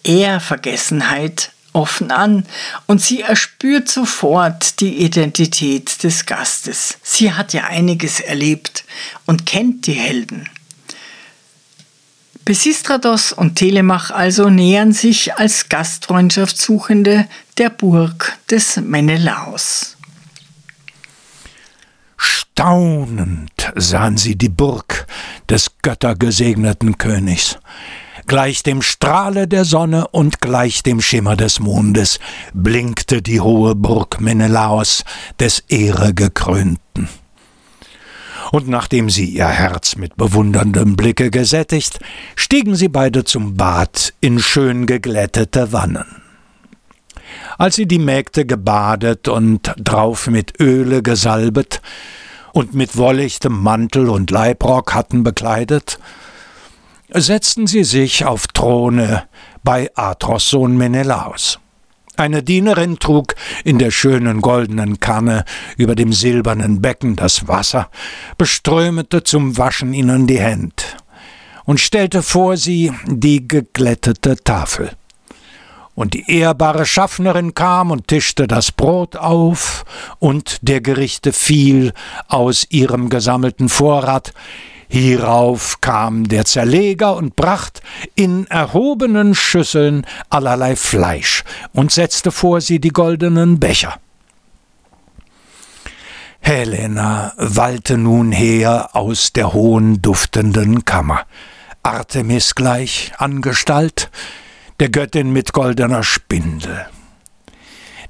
Ehrvergessenheit offen an und sie erspürt sofort die Identität des Gastes. Sie hat ja einiges erlebt und kennt die Helden. Pesistratos und Telemach also nähern sich als Gastfreundschaftssuchende der Burg des Menelaos.
Staunend sahen sie die Burg des göttergesegneten Königs. Gleich dem Strahle der Sonne und gleich dem Schimmer des Mondes blinkte die hohe Burg Menelaos des Ehregekrönten. Und nachdem sie ihr Herz mit bewunderndem Blicke gesättigt, stiegen sie beide zum Bad in schön geglättete Wannen. Als sie die Mägde gebadet und drauf mit Öle gesalbet und mit wollichtem Mantel und Leibrock hatten bekleidet, setzten sie sich auf Throne bei Atros Sohn Menelaos. Eine Dienerin trug in der schönen goldenen Kanne über dem silbernen Becken das Wasser, beströmete zum Waschen ihnen die Hände und stellte vor sie die geglättete Tafel. Und die ehrbare Schaffnerin kam und tischte das Brot auf, und der Gerichte fiel aus ihrem gesammelten Vorrat, Hierauf kam der Zerleger und bracht in erhobenen Schüsseln allerlei Fleisch und setzte vor sie die goldenen Becher. Helena wallte nun her aus der hohen duftenden Kammer, Artemis gleich an Gestalt, der Göttin mit goldener Spindel.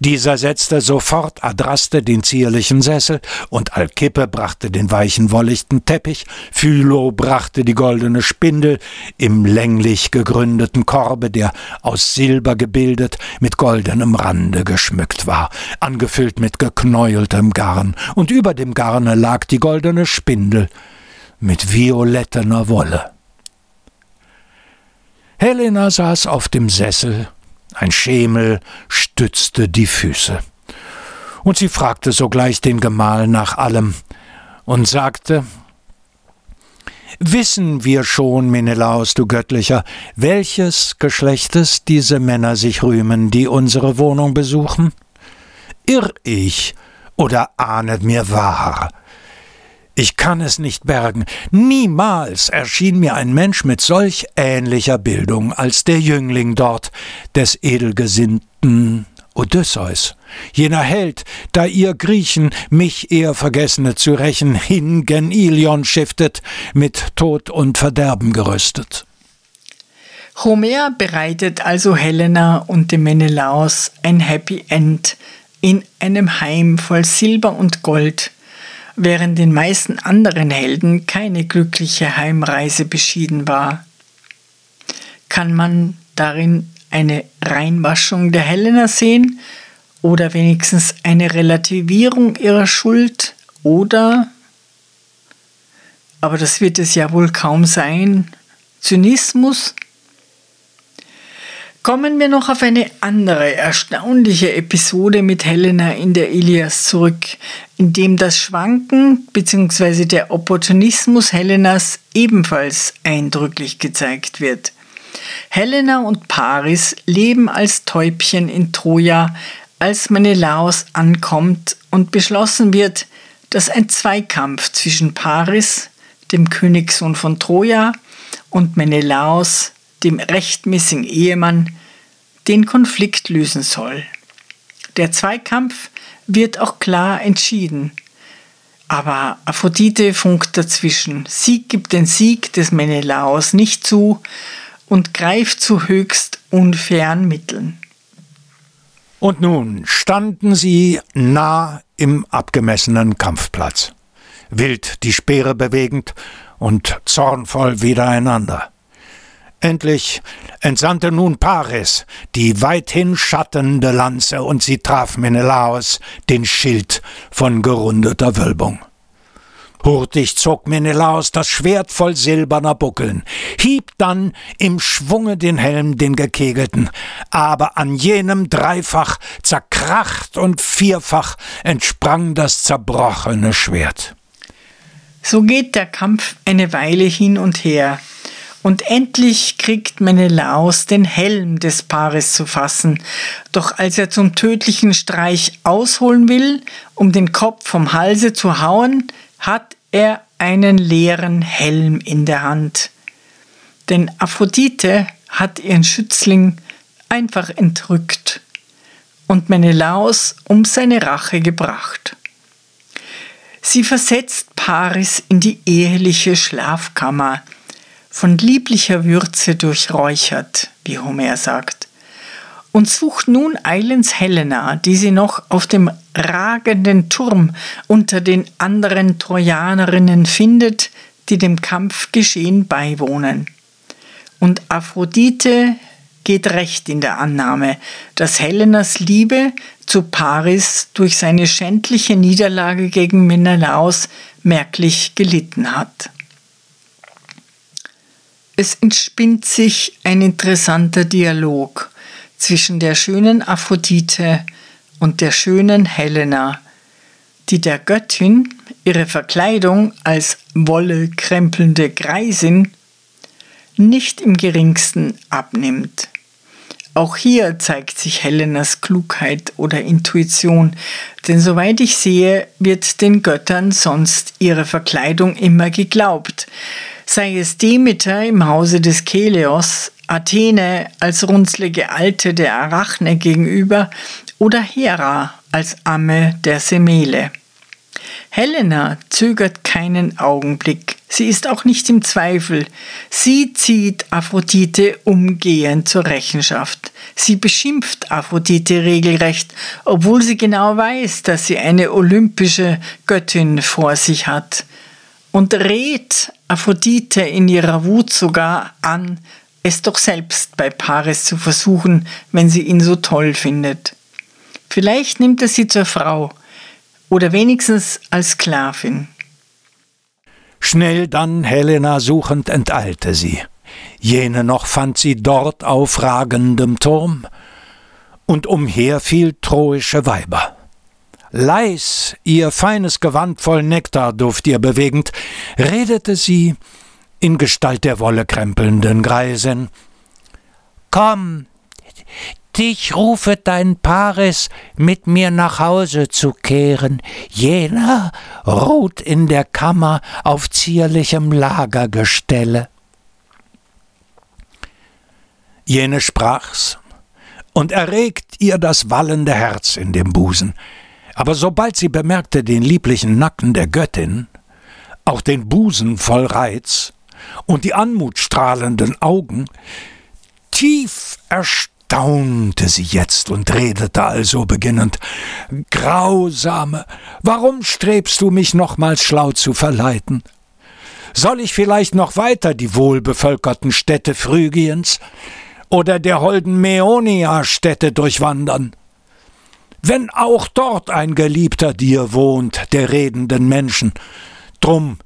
Dieser setzte sofort Adraste den zierlichen Sessel, und Alkippe brachte den weichen wollichten Teppich, Phylo brachte die goldene Spindel im länglich gegründeten Korbe, der aus Silber gebildet, mit goldenem Rande geschmückt war, angefüllt mit geknäueltem Garn, und über dem Garne lag die goldene Spindel mit violettener Wolle. Helena saß auf dem Sessel ein Schemel stützte die Füße. Und sie fragte sogleich den Gemahl nach allem und sagte Wissen wir schon, Menelaus, du Göttlicher, welches Geschlechtes diese Männer sich rühmen, die unsere Wohnung besuchen? Irr ich oder ahnet mir wahr? Ich kann es nicht bergen. Niemals erschien mir ein Mensch mit solch ähnlicher Bildung als der Jüngling dort, des edelgesinnten Odysseus, jener Held, da ihr Griechen mich eher Vergessene zu rächen hin gen Ilion schiftet, mit Tod und Verderben gerüstet.
Homer bereitet also Helena und dem Menelaos ein Happy End in einem Heim voll Silber und Gold, während den meisten anderen Helden keine glückliche Heimreise beschieden war. Kann man darin eine Reinwaschung der Helena sehen oder wenigstens eine Relativierung ihrer Schuld oder, aber das wird es ja wohl kaum sein, Zynismus Kommen wir noch auf eine andere erstaunliche Episode mit Helena in der Ilias zurück, in dem das Schwanken bzw. der Opportunismus Helenas ebenfalls eindrücklich gezeigt wird. Helena und Paris leben als Täubchen in Troja, als Menelaos ankommt und beschlossen wird, dass ein Zweikampf zwischen Paris, dem Königssohn von Troja, und Menelaos, dem rechtmäßigen Ehemann, den Konflikt lösen soll. Der Zweikampf wird auch klar entschieden. Aber Aphrodite funkt dazwischen. Sie gibt den Sieg des Menelaos nicht zu und greift zu höchst unfairen Mitteln.
Und nun standen sie nah im abgemessenen Kampfplatz, wild die Speere bewegend und zornvoll wiedereinander. Endlich entsandte nun Paris die weithin schattende Lanze, und sie traf Menelaos den Schild von gerundeter Wölbung. Hurtig zog Menelaos das Schwert voll silberner Buckeln, hieb dann im Schwunge den Helm den gekegelten, aber an jenem dreifach zerkracht und vierfach entsprang das zerbrochene Schwert.
So geht der Kampf eine Weile hin und her, und endlich kriegt Menelaos den Helm des Paares zu fassen. Doch als er zum tödlichen Streich ausholen will, um den Kopf vom Halse zu hauen, hat er einen leeren Helm in der Hand. Denn Aphrodite hat ihren Schützling einfach entrückt und Menelaos um seine Rache gebracht. Sie versetzt Paris in die eheliche Schlafkammer, von lieblicher Würze durchräuchert, wie Homer sagt, und sucht nun eilends Helena, die sie noch auf dem ragenden Turm unter den anderen Trojanerinnen findet, die dem Kampfgeschehen beiwohnen. Und Aphrodite geht recht in der Annahme, dass Helenas Liebe zu Paris durch seine schändliche Niederlage gegen Menelaos merklich gelitten hat. Es entspinnt sich ein interessanter Dialog zwischen der schönen Aphrodite und der schönen Helena, die der Göttin ihre Verkleidung als wollekrempelnde Greisin nicht im geringsten abnimmt. Auch hier zeigt sich Helenas Klugheit oder Intuition, denn soweit ich sehe, wird den Göttern sonst ihre Verkleidung immer geglaubt, sei es Demeter im Hause des Keleos, Athene als runzlige Alte der Arachne gegenüber oder Hera als Amme der Semele. Helena zögert keinen Augenblick. Sie ist auch nicht im Zweifel. Sie zieht Aphrodite umgehend zur Rechenschaft. Sie beschimpft Aphrodite regelrecht, obwohl sie genau weiß, dass sie eine olympische Göttin vor sich hat. Und rät Aphrodite in ihrer Wut sogar an, es doch selbst bei Paris zu versuchen, wenn sie ihn so toll findet. Vielleicht nimmt er sie zur Frau, oder wenigstens als Sklavin.
Schnell dann Helena suchend enteilte sie. Jene noch fand sie dort auf ragendem Turm, und umher fiel troische Weiber. Leis, ihr feines Gewand voll Nektarduft ihr bewegend, redete sie in Gestalt der wollekrempelnden Greisin. Komm, dich rufe dein Paris, mit mir nach Hause zu kehren. Jener ruht in der Kammer auf zierlichem Lagergestelle. Jene sprach's und erregt ihr das wallende Herz in dem Busen. Aber sobald sie bemerkte den lieblichen Nacken der Göttin, auch den Busen voll Reiz und die anmutstrahlenden Augen, tief erstaunt, staunte sie jetzt und redete also beginnend Grausame, warum strebst du mich nochmals schlau zu verleiten? Soll ich vielleicht noch weiter die wohlbevölkerten Städte Phrygiens oder der holden Mäonia-Städte durchwandern? Wenn auch dort ein Geliebter dir wohnt, der redenden Menschen, drum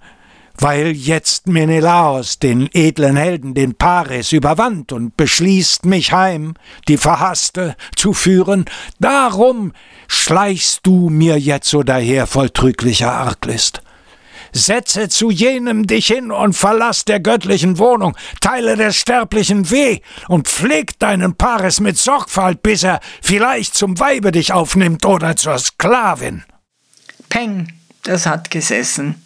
weil jetzt Menelaos den edlen Helden, den Paris, überwand und beschließt, mich heim, die Verhasste, zu führen, darum schleichst du mir jetzt so daher voll trüglicher Arglist. Setze zu jenem dich hin und verlass der göttlichen Wohnung, teile der Sterblichen weh und pfleg deinen Paris mit Sorgfalt, bis er vielleicht zum Weibe dich aufnimmt oder zur Sklavin.
Peng, das hat gesessen.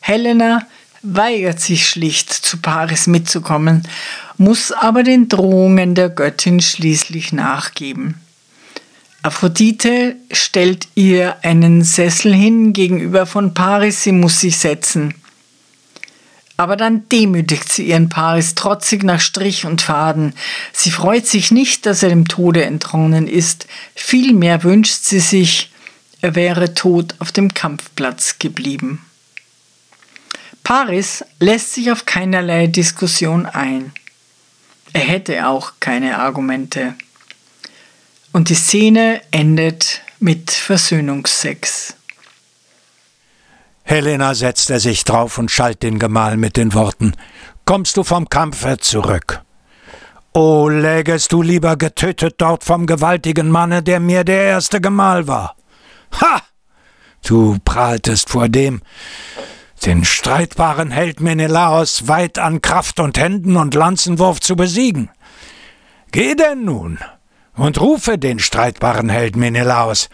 Helena weigert sich schlicht, zu Paris mitzukommen, muss aber den Drohungen der Göttin schließlich nachgeben. Aphrodite stellt ihr einen Sessel hin gegenüber von Paris, sie muss sich setzen. Aber dann demütigt sie ihren Paris trotzig nach Strich und Faden. Sie freut sich nicht, dass er dem Tode entronnen ist, vielmehr wünscht sie sich, er wäre tot auf dem Kampfplatz geblieben. Paris lässt sich auf keinerlei Diskussion ein. Er hätte auch keine Argumente. Und die Szene endet mit Versöhnungsex.
Helena setzte sich drauf und schalt den Gemahl mit den Worten Kommst du vom Kampfe zurück? O lägest du lieber getötet dort vom gewaltigen Manne, der mir der erste Gemahl war. Ha! Du prahltest vor dem, den streitbaren Held Menelaos weit an Kraft und Händen und Lanzenwurf zu besiegen. Geh denn nun und rufe den streitbaren Held Menelaos,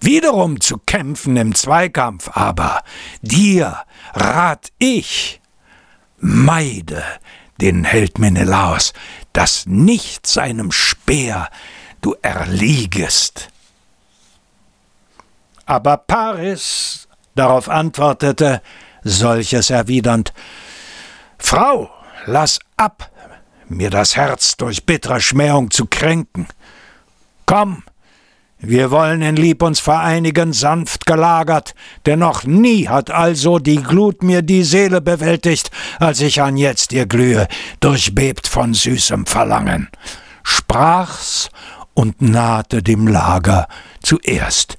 wiederum zu kämpfen im Zweikampf, aber dir rat ich, meide den Held Menelaos, dass nicht seinem Speer du erliegest. Aber Paris darauf antwortete, solches erwidernd, Frau, lass ab, mir das Herz durch bittere Schmähung zu kränken. Komm, wir wollen in Lieb uns vereinigen, sanft gelagert, denn noch nie hat also die Glut mir die Seele bewältigt, als ich an jetzt ihr glühe, durchbebt von süßem Verlangen. Sprach's und nahte dem Lager zuerst.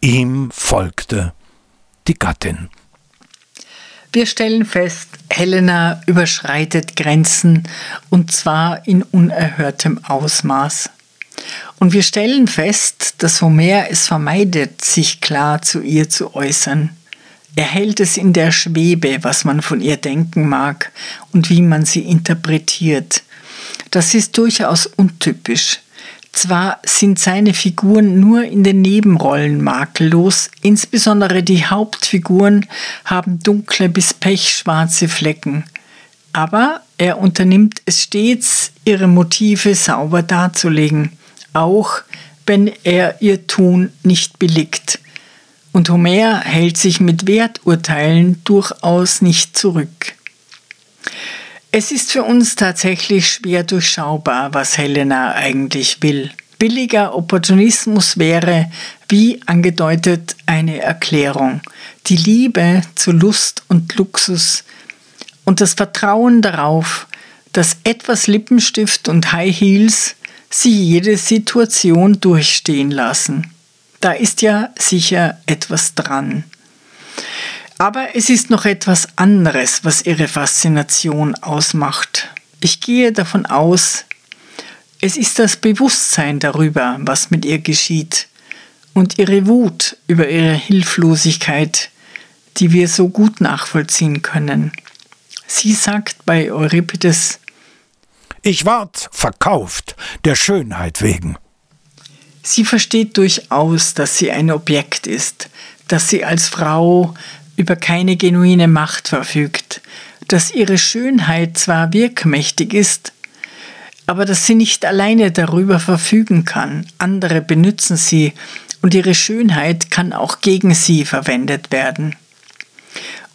Ihm folgte die Gattin.
Wir stellen fest, Helena überschreitet Grenzen und zwar in unerhörtem Ausmaß. Und wir stellen fest, dass Homer es vermeidet, sich klar zu ihr zu äußern. Er hält es in der Schwebe, was man von ihr denken mag und wie man sie interpretiert. Das ist durchaus untypisch. Zwar sind seine Figuren nur in den Nebenrollen makellos, insbesondere die Hauptfiguren haben dunkle bis pechschwarze Flecken, aber er unternimmt es stets, ihre Motive sauber darzulegen auch wenn er ihr Tun nicht billigt. Und Homer hält sich mit Werturteilen durchaus nicht zurück. Es ist für uns tatsächlich schwer durchschaubar, was Helena eigentlich will. Billiger Opportunismus wäre, wie angedeutet, eine Erklärung. Die Liebe zu Lust und Luxus und das Vertrauen darauf, dass etwas Lippenstift und High Heels sie jede Situation durchstehen lassen. Da ist ja sicher etwas dran. Aber es ist noch etwas anderes, was ihre Faszination ausmacht. Ich gehe davon aus, es ist das Bewusstsein darüber, was mit ihr geschieht, und ihre Wut über ihre Hilflosigkeit, die wir so gut nachvollziehen können. Sie sagt bei Euripides,
ich ward verkauft, der Schönheit wegen.
Sie versteht durchaus, dass sie ein Objekt ist, dass sie als Frau über keine genuine Macht verfügt, dass ihre Schönheit zwar wirkmächtig ist, aber dass sie nicht alleine darüber verfügen kann. Andere benützen sie und ihre Schönheit kann auch gegen sie verwendet werden.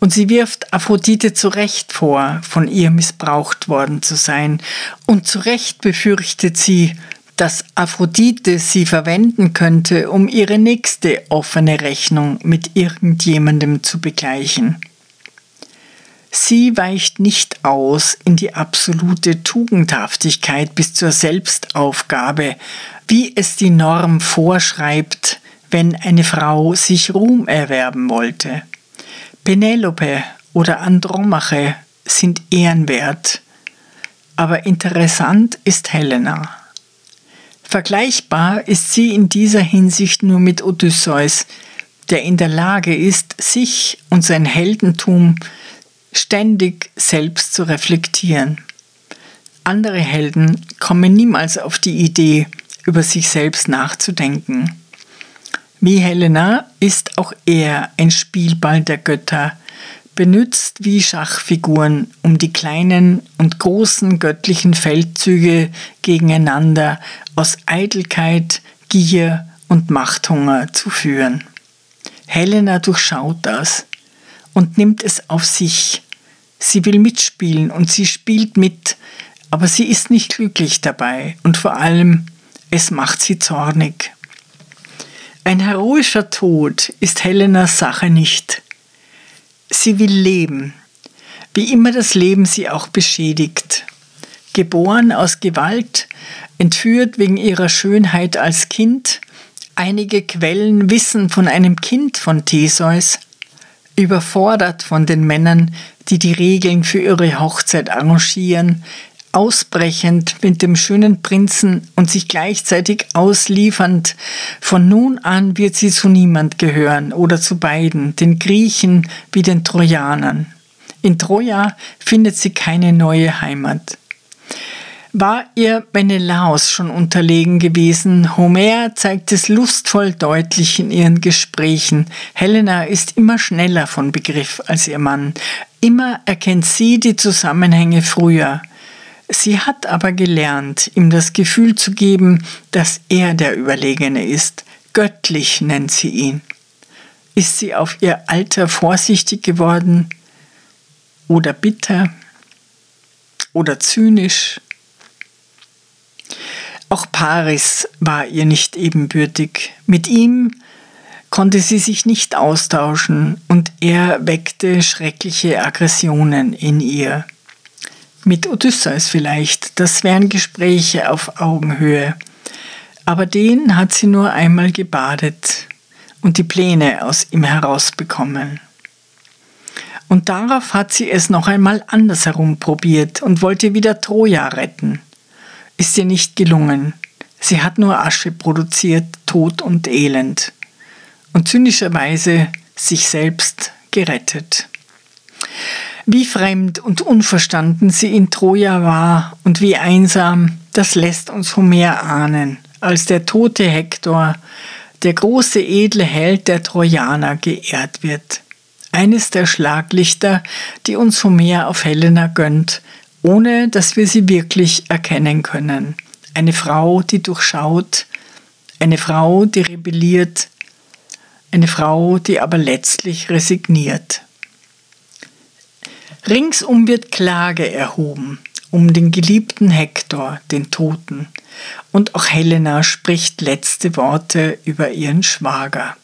Und sie wirft Aphrodite zu Recht vor, von ihr missbraucht worden zu sein. Und zu Recht befürchtet sie, dass Aphrodite sie verwenden könnte, um ihre nächste offene Rechnung mit irgendjemandem zu begleichen. Sie weicht nicht aus in die absolute Tugendhaftigkeit bis zur Selbstaufgabe, wie es die Norm vorschreibt, wenn eine Frau sich Ruhm erwerben wollte. Penelope oder Andromache sind ehrenwert, aber interessant ist Helena. Vergleichbar ist sie in dieser Hinsicht nur mit Odysseus, der in der Lage ist, sich und sein Heldentum ständig selbst zu reflektieren. Andere Helden kommen niemals auf die Idee, über sich selbst nachzudenken. Wie Helena ist auch er ein Spielball der Götter, benützt wie Schachfiguren, um die kleinen und großen göttlichen Feldzüge gegeneinander aus Eitelkeit, Gier und Machthunger zu führen. Helena durchschaut das und nimmt es auf sich. Sie will mitspielen und sie spielt mit, aber sie ist nicht glücklich dabei und vor allem, es macht sie zornig. Ein heroischer Tod ist Helenas Sache nicht. Sie will leben, wie immer das Leben sie auch beschädigt. Geboren aus Gewalt, entführt wegen ihrer Schönheit als Kind, einige Quellen wissen von einem Kind von Theseus, überfordert von den Männern, die die Regeln für ihre Hochzeit arrangieren, ausbrechend mit dem schönen Prinzen und sich gleichzeitig ausliefernd. Von nun an wird sie zu niemand gehören oder zu beiden, den Griechen wie den Trojanern. In Troja findet sie keine neue Heimat. War ihr Menelaos schon unterlegen gewesen? Homer zeigt es lustvoll deutlich in ihren Gesprächen. Helena ist immer schneller von Begriff als ihr Mann. Immer erkennt sie die Zusammenhänge früher. Sie hat aber gelernt, ihm das Gefühl zu geben, dass er der Überlegene ist. Göttlich nennt sie ihn. Ist sie auf ihr Alter vorsichtig geworden oder bitter oder zynisch? Auch Paris war ihr nicht ebenbürtig. Mit ihm konnte sie sich nicht austauschen und er weckte schreckliche Aggressionen in ihr. Mit Odysseus vielleicht, das wären Gespräche auf Augenhöhe. Aber den hat sie nur einmal gebadet und die Pläne aus ihm herausbekommen. Und darauf hat sie es noch einmal andersherum probiert und wollte wieder Troja retten. Ist ihr nicht gelungen. Sie hat nur Asche produziert, Tod und Elend. Und zynischerweise sich selbst gerettet. Wie fremd und unverstanden sie in Troja war und wie einsam, das lässt uns Homer ahnen, als der tote Hektor, der große edle Held der Trojaner, geehrt wird. Eines der Schlaglichter, die uns Homer auf Helena gönnt, ohne dass wir sie wirklich erkennen können. Eine Frau, die durchschaut, eine Frau, die rebelliert, eine Frau, die aber letztlich resigniert. Ringsum wird Klage erhoben um den geliebten Hektor, den Toten, und auch Helena spricht letzte Worte über ihren Schwager.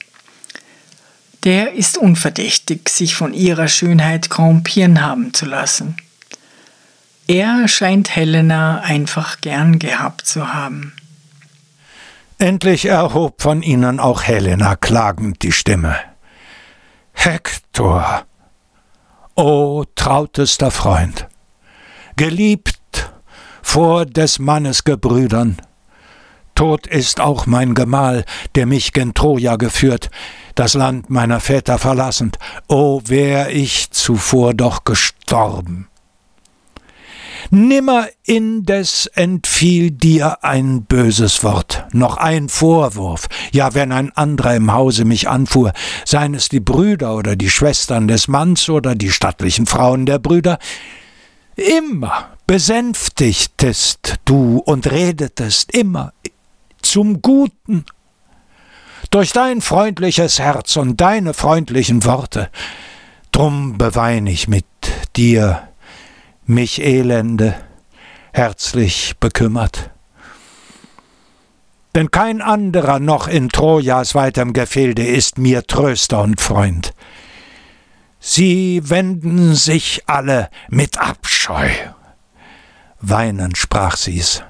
Der ist unverdächtig, sich von ihrer Schönheit korrumpieren haben zu lassen. Er scheint Helena einfach gern gehabt zu haben.
Endlich erhob von ihnen auch Helena klagend die Stimme. Hektor, O trautester Freund, geliebt vor des Mannes Gebrüdern, tot ist auch mein Gemahl, der mich gen Troja geführt, das Land meiner Väter verlassend, o wär ich zuvor doch gestorben. Nimmer indes entfiel dir ein böses Wort, noch ein Vorwurf, ja wenn ein anderer im Hause mich anfuhr, seien es die Brüder oder die Schwestern des Manns oder die stattlichen Frauen der Brüder, immer besänftigtest du und redetest immer zum Guten. Durch dein freundliches Herz und deine freundlichen Worte, drum bewein ich mit dir, mich Elende, herzlich bekümmert. Denn kein anderer noch in Trojas weitem Gefilde ist mir Tröster und Freund. Sie wenden sich alle mit Abscheu. Weinend sprach sie's.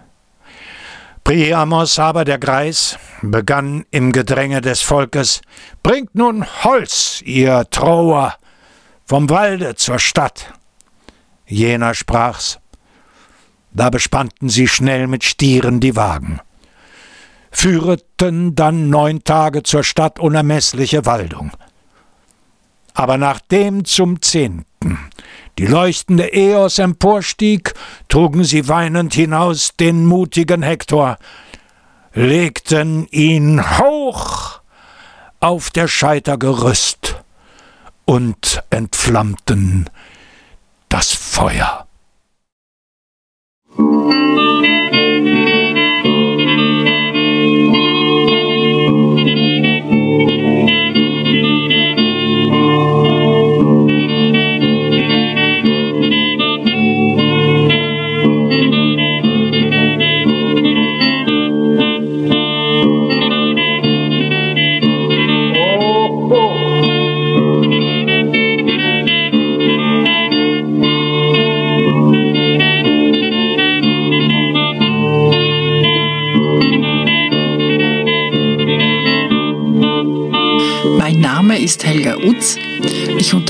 Priamos aber der Greis begann im Gedränge des Volkes, Bringt nun Holz, ihr Troer, vom Walde zur Stadt. Jener sprach's. Da bespannten sie schnell mit Stieren die Wagen, führeten dann neun Tage zur Stadt unermeßliche Waldung. Aber nachdem zum zehnten die leuchtende Eos emporstieg, trugen sie weinend hinaus den mutigen Hektor, legten ihn hoch auf der Scheiter Gerüst und entflammten das Feuer.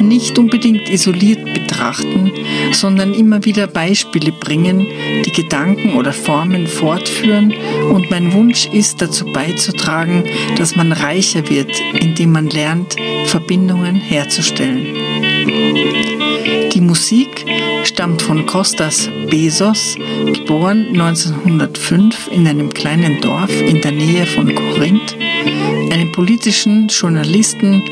nicht unbedingt isoliert betrachten, sondern immer wieder Beispiele bringen, die Gedanken oder Formen fortführen und mein Wunsch ist dazu beizutragen, dass man reicher wird, indem man lernt, Verbindungen herzustellen. Die Musik stammt von Kostas Bezos, geboren 1905 in einem kleinen Dorf in der Nähe von Korinth, einem politischen Journalisten,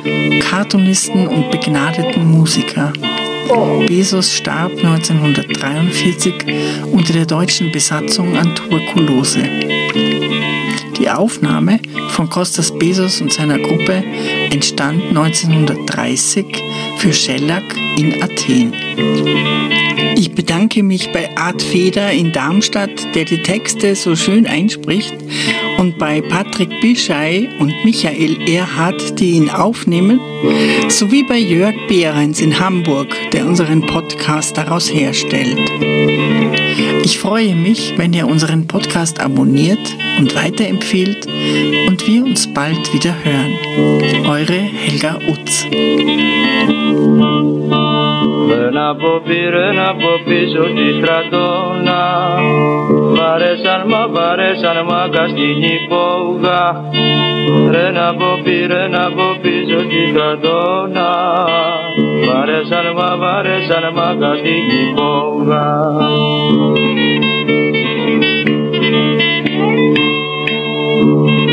Cartoonisten und begnadeten Musiker. Bezos starb 1943 unter der deutschen Besatzung an Tuberkulose. Die Aufnahme von Kostas Bezos und seiner Gruppe entstand 1930 für Shellac in Athen. Ich bedanke mich bei Art Feder in Darmstadt, der die Texte so schön einspricht, und bei Patrick Bischei und Michael Erhardt, die ihn aufnehmen, sowie bei Jörg Behrens in Hamburg, der unseren Podcast daraus herstellt. Ich freue mich, wenn ihr unseren Podcast abonniert und weiterempfehlt und wir uns bald wieder hören. Eure Helga Utz.
Περνά από πυρένα από πίσω στη στρατόνα. Βαρέσαν μα βαρέσαν μα καστινή να πω από πυρένα από πίσω στη στρατόνα. Βαρέσαν μα βαρέσαν μα καστινή πόγα Thank you.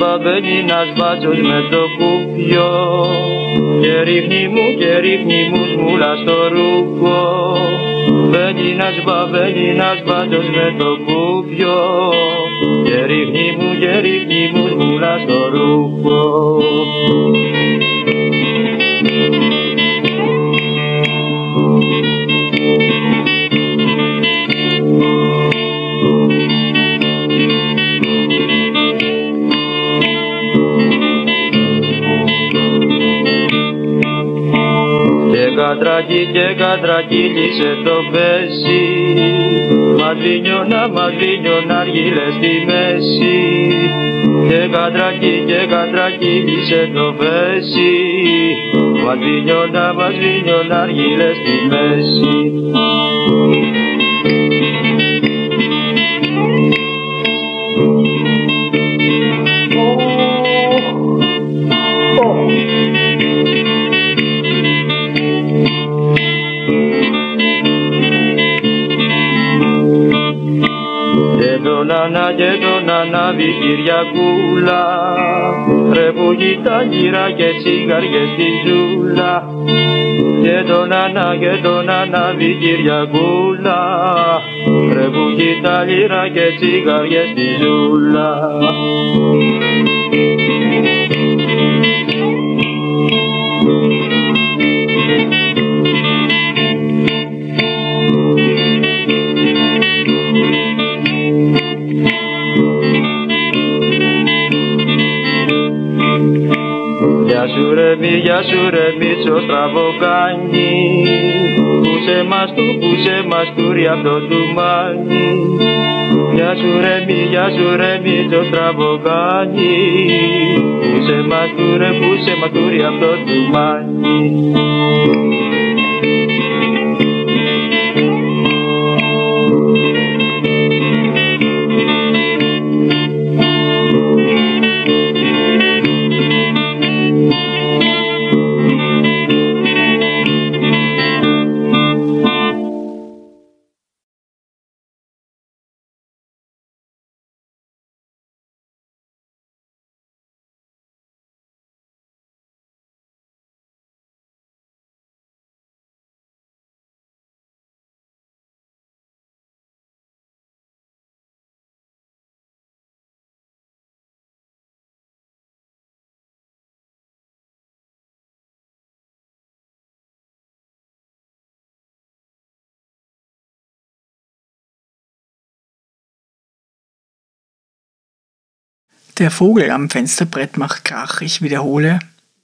zbavení náš baťoň sme dokúpio. Nerivni mu, nerivni mu, zmúľaš to ruko. Vení náš bavení náš baťoň sme dokúpio. Nerivni mu, nerivni mu, zmúľaš to ruko. Κατρακί και κατρακύλισε το πέσι Μαδρίνιωνα, μαδρίνιωνα αργύλε στη μέση. Και κατρακί και κατρακύλισε το πέσι Μαδρίνιωνα, μαδρίνιωνα αργύλε στη μέση τον ανάβει Κυριακούλα. Ρε που τα γύρα και τσιγάριες στη ζούλα. Και τον ανά και τον ανάβει Κυριακούλα. Ρε που τα λίρα και τσιγάριες στη ζούλα σου ρε μη, γεια σου ρε μίτσο στραβοκάνι Πούσε μας του, πούσε μας του ρε αυτό του μάνι. Γεια σου ρε μη, γεια σου ρε μίτσο στραβοκάνι Πούσε μας του ρε, πούσε μας του ρε αυτό του μάνι
Der Vogel am Fensterbrett macht Krach, ich wiederhole.